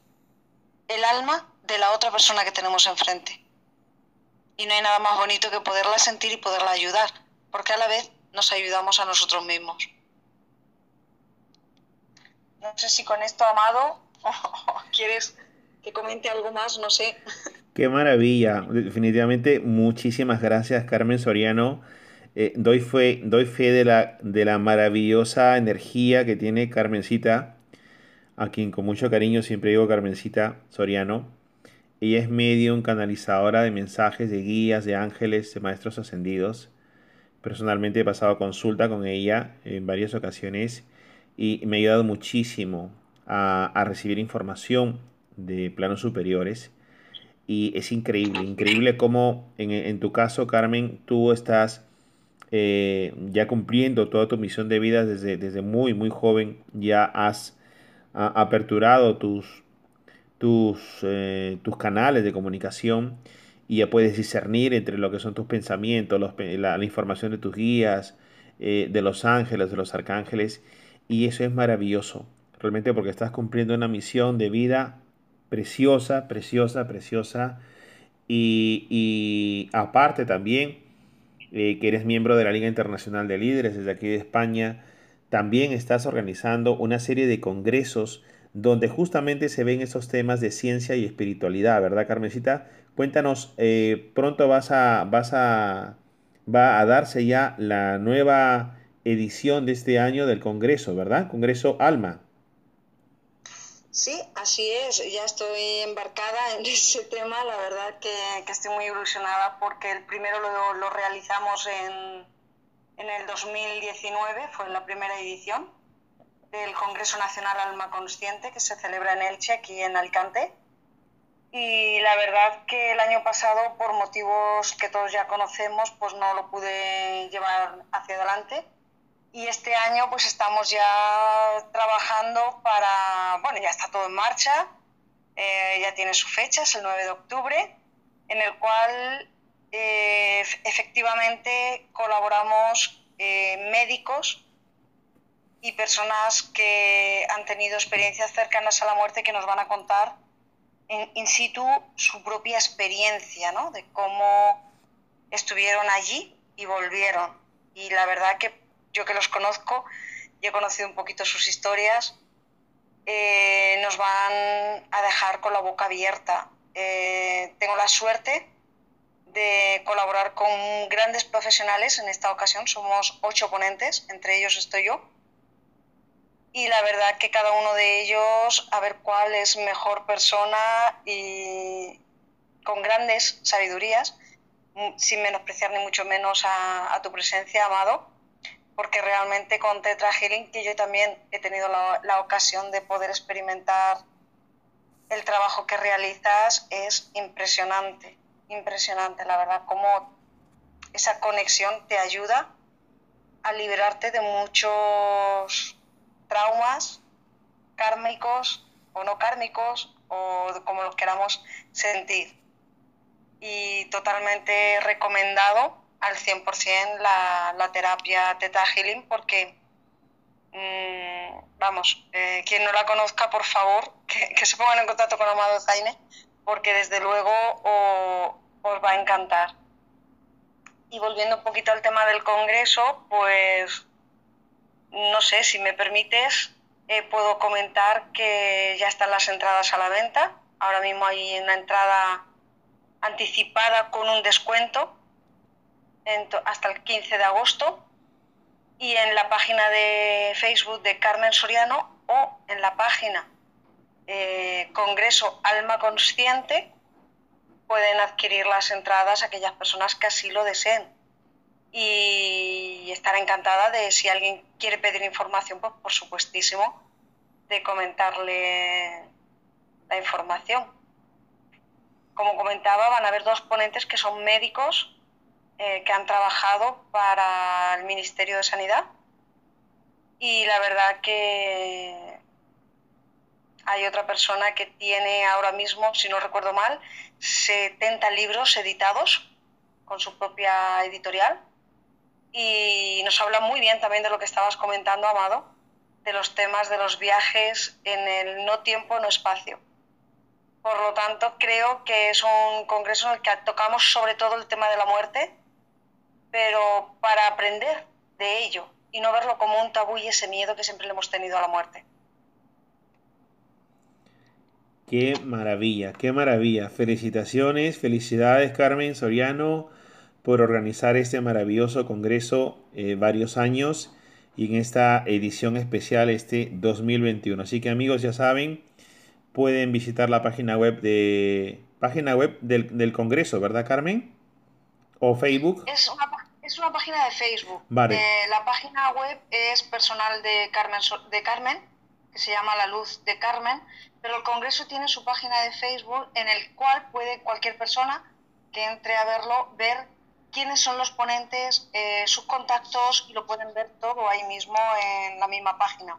el alma de la otra persona que tenemos enfrente y no hay nada más bonito que poderla sentir y poderla ayudar, porque a la vez nos ayudamos a nosotros mismos. No sé si con esto, Amado, [laughs] quieres que comente algo más, no sé. Qué maravilla, definitivamente muchísimas gracias Carmen Soriano. Eh, doy, fe, doy fe de la, de la maravillosa energía que tiene Carmencita, a quien con mucho cariño siempre digo Carmencita Soriano. Ella es medium, canalizadora de mensajes, de guías, de ángeles, de maestros ascendidos. Personalmente he pasado consulta con ella en varias ocasiones y me ha ayudado muchísimo a, recibir información de planos superiores. Y es increíble, increíble cómo en, tu caso, Carmen, tú estás eh, ya cumpliendo toda tu misión de vida desde, desde muy, muy joven. Ya has aperturado tus, tus, eh, tus canales de comunicación y ya puedes discernir entre lo que son tus pensamientos, la, información de tus guías, eh, de los ángeles, de los arcángeles. Y eso es maravilloso, realmente porque estás cumpliendo una misión de vida preciosa, preciosa, preciosa. Y, aparte también eh, que eres miembro de la Liga Internacional de Líderes desde aquí de España, también estás organizando una serie de congresos donde justamente se ven esos temas de ciencia y espiritualidad, ¿verdad, Carmencita? Cuéntanos, eh, pronto vas a, vas a, va a darse ya la nueva edición de este año del Congreso, ¿verdad? Congreso Alma. Sí, así es, ya estoy embarcada en [laughs] ese tema, la verdad que, estoy muy ilusionada porque el primero lo, lo realizamos en, en el 2019, fue la primera edición, del Congreso Nacional Alma Consciente que se celebra en Elche, aquí en Alicante. Y la verdad que el año pasado, por motivos que todos ya conocemos, pues no lo pude llevar hacia adelante. Y este año pues estamos ya trabajando para, bueno, ya está todo en marcha, eh, ya tiene su fecha, es el 9 de octubre, en el cual eh, efectivamente colaboramos eh, médicos y personas que han tenido experiencias cercanas a la muerte que nos van a contar in situ su propia experiencia, ¿no? De cómo estuvieron allí y volvieron. Y la verdad que yo que los conozco y he conocido un poquito sus historias, eh, nos van a dejar con la boca abierta. Eh, tengo la suerte de colaborar con grandes profesionales en esta ocasión. Somos ocho ponentes, entre ellos estoy yo y la verdad que cada uno de ellos a ver cuál es mejor persona y con grandes sabidurías, mm, sin menospreciar ni mucho menos a, tu presencia, Amado, porque realmente con Tetra Healing, que yo también he tenido la, la ocasión de poder experimentar el trabajo que realizas, es impresionante, impresionante, la verdad, cómo esa conexión te ayuda a liberarte de muchos traumas kármicos o no kármicos o como los queramos sentir. Y totalmente recomendado al 100% la, la terapia Teta Healing porque, mm, vamos, eh, quien no la conozca, por favor, [laughs] que, se pongan en contacto con Amado Zaine porque desde luego os va a encantar. Y volviendo un poquito al tema del Congreso, pues no sé, si me permites, eh, puedo comentar que ya están las entradas a la venta. Ahora mismo hay una entrada anticipada con un descuento hasta el 15 de agosto y en la página de Facebook de Carmen Soriano o en la página eh, Congreso Alma Consciente pueden adquirir las entradas aquellas personas que así lo deseen y estaré encantada de si alguien quiere pedir información, pues por supuestísimo, de comentarle la información. Como comentaba, van a haber dos ponentes que son médicos eh, que han trabajado para el Ministerio de Sanidad y la verdad que hay otra persona que tiene ahora mismo, si no recuerdo mal, 70 libros editados con su propia editorial y nos habla muy bien también de lo que estabas comentando, Amado, de los temas de los viajes en el no tiempo, no espacio. Por lo tanto, creo que es un congreso en el que tocamos sobre todo el tema de la muerte, pero para aprender de ello y no verlo como un tabú y ese miedo que siempre le hemos tenido a la muerte. Qué maravilla, qué maravilla. Felicitaciones, felicidades Carmen Soriano por organizar este maravilloso congreso eh, varios años y en esta edición especial este 2021. Así que amigos ya saben, pueden visitar la página web de página web del, congreso, ¿verdad Carmen? ¿O Facebook? Es una, página de Facebook. Eh, la página web es personal de Carmen, de Carmen, que se llama La Luz de Carmen, pero el congreso tiene su página de Facebook en el cual puede cualquier persona que entre a verlo ver quiénes son los ponentes, eh, sus contactos y lo pueden ver todo ahí mismo en la misma página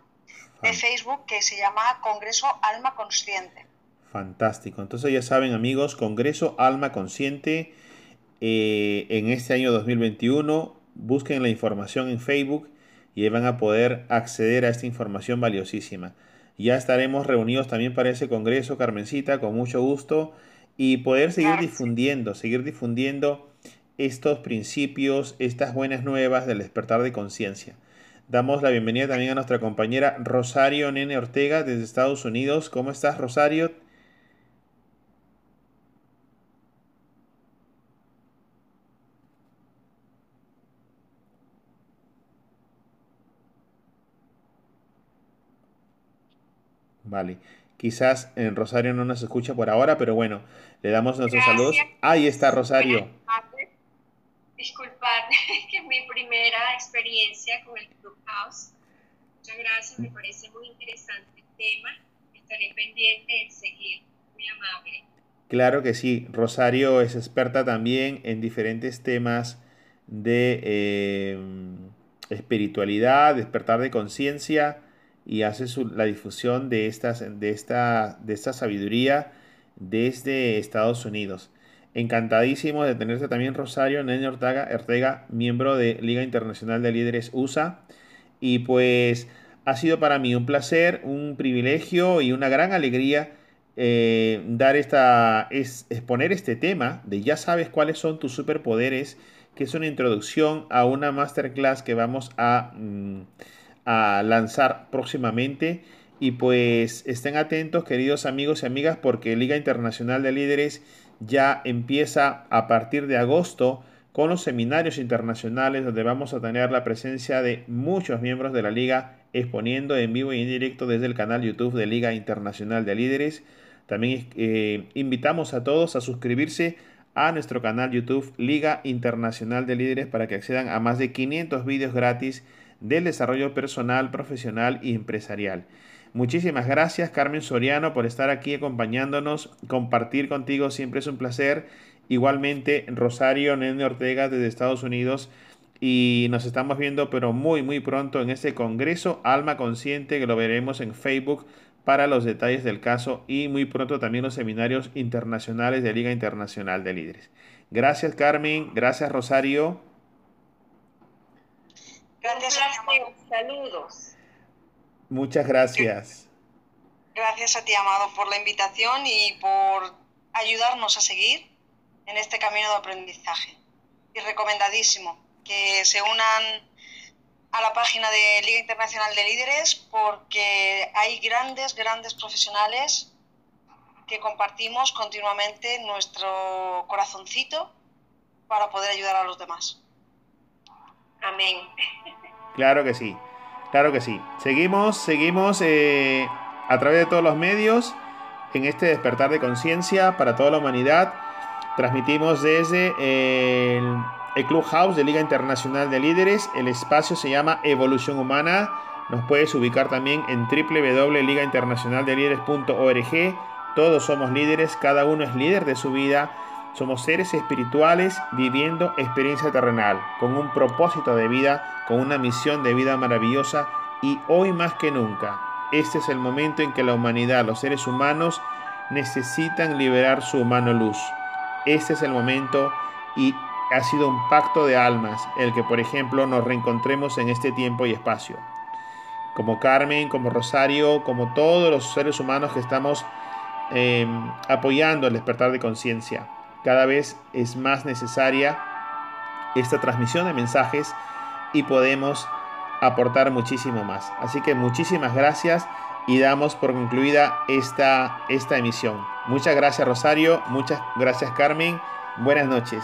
de Facebook que se llama Congreso Alma Consciente. Fantástico. Entonces ya saben amigos, Congreso Alma Consciente eh, en este año 2021. Busquen la información en Facebook y van a poder acceder a esta información valiosísima. Ya estaremos reunidos también para ese Congreso, Carmencita, con mucho gusto y poder seguir difundiendo, seguir difundiendo estos principios, estas buenas nuevas del despertar de conciencia. Damos la bienvenida también a nuestra compañera Rosario Nene Ortega desde Estados Unidos. ¿Cómo estás, Rosario? Vale. Quizás en Rosario no nos escucha por ahora, pero bueno, le damos nuestros saludos. Ahí está Rosario disculpar [laughs] que es mi primera experiencia con el Clubhouse. Muchas gracias, me parece muy interesante el tema. Estaré pendiente de seguir. Muy amable. Claro que sí. Rosario es experta también en diferentes temas de, eh, espiritualidad, despertar de conciencia y hace la difusión de, estas, de, esta, de esta sabiduría desde Estados Unidos. Encantadísimo de tenerte también, Rosario Nene Ortega, Ortega, miembro de Liga Internacional de Líderes USA. Y pues ha sido para mí un placer, un privilegio y una gran alegría eh, dar esta, es, exponer este tema de ya sabes cuáles son tus superpoderes, que es una introducción a una masterclass que vamos a, mm, a lanzar próximamente. Y pues estén atentos, queridos amigos y amigas, porque Liga Internacional de Líderes ya empieza a partir de agosto con los seminarios internacionales donde vamos a tener la presencia de muchos miembros de la liga exponiendo en vivo y en directo desde el canal YouTube de Liga Internacional de Líderes. También eh, invitamos a todos a suscribirse a nuestro canal YouTube Liga Internacional de Líderes para que accedan a más de 500 vídeos gratis del desarrollo personal, profesional y empresarial. Muchísimas gracias Carmen Soriano por estar aquí acompañándonos, compartir contigo siempre es un placer. Igualmente Rosario Nene Ortega desde Estados Unidos y nos estamos viendo pero muy muy pronto en este Congreso Alma Consciente que lo veremos en Facebook para los detalles del caso y muy pronto también los seminarios internacionales de Liga Internacional de Líderes. Gracias Carmen, gracias Rosario. Gracias, saludos. Muchas gracias. Gracias a ti, Amado, por la invitación y por ayudarnos a seguir en este camino de aprendizaje. Y recomendadísimo que se unan a la página de Liga Internacional de Líderes porque hay grandes, grandes profesionales que compartimos continuamente nuestro corazoncito para poder ayudar a los demás. Amén. Claro que sí. Claro que sí. Seguimos, seguimos eh, a través de todos los medios en este despertar de conciencia para toda la humanidad. Transmitimos desde el, el Clubhouse de Liga Internacional de Líderes. El espacio se llama Evolución Humana. Nos puedes ubicar también en www.ligainternacionaldelíderes.org. Todos somos líderes, cada uno es líder de su vida. Somos seres espirituales viviendo experiencia terrenal, con un propósito de vida, con una misión de vida maravillosa y hoy más que nunca, este es el momento en que la humanidad, los seres humanos, necesitan liberar su humano luz. Este es el momento y ha sido un pacto de almas el que, por ejemplo, nos reencontremos en este tiempo y espacio. Como Carmen, como Rosario, como todos los seres humanos que estamos eh, apoyando el despertar de conciencia cada vez es más necesaria esta transmisión de mensajes y podemos aportar muchísimo más. Así que muchísimas gracias y damos por concluida esta, esta emisión. Muchas gracias Rosario, muchas gracias Carmen, buenas noches.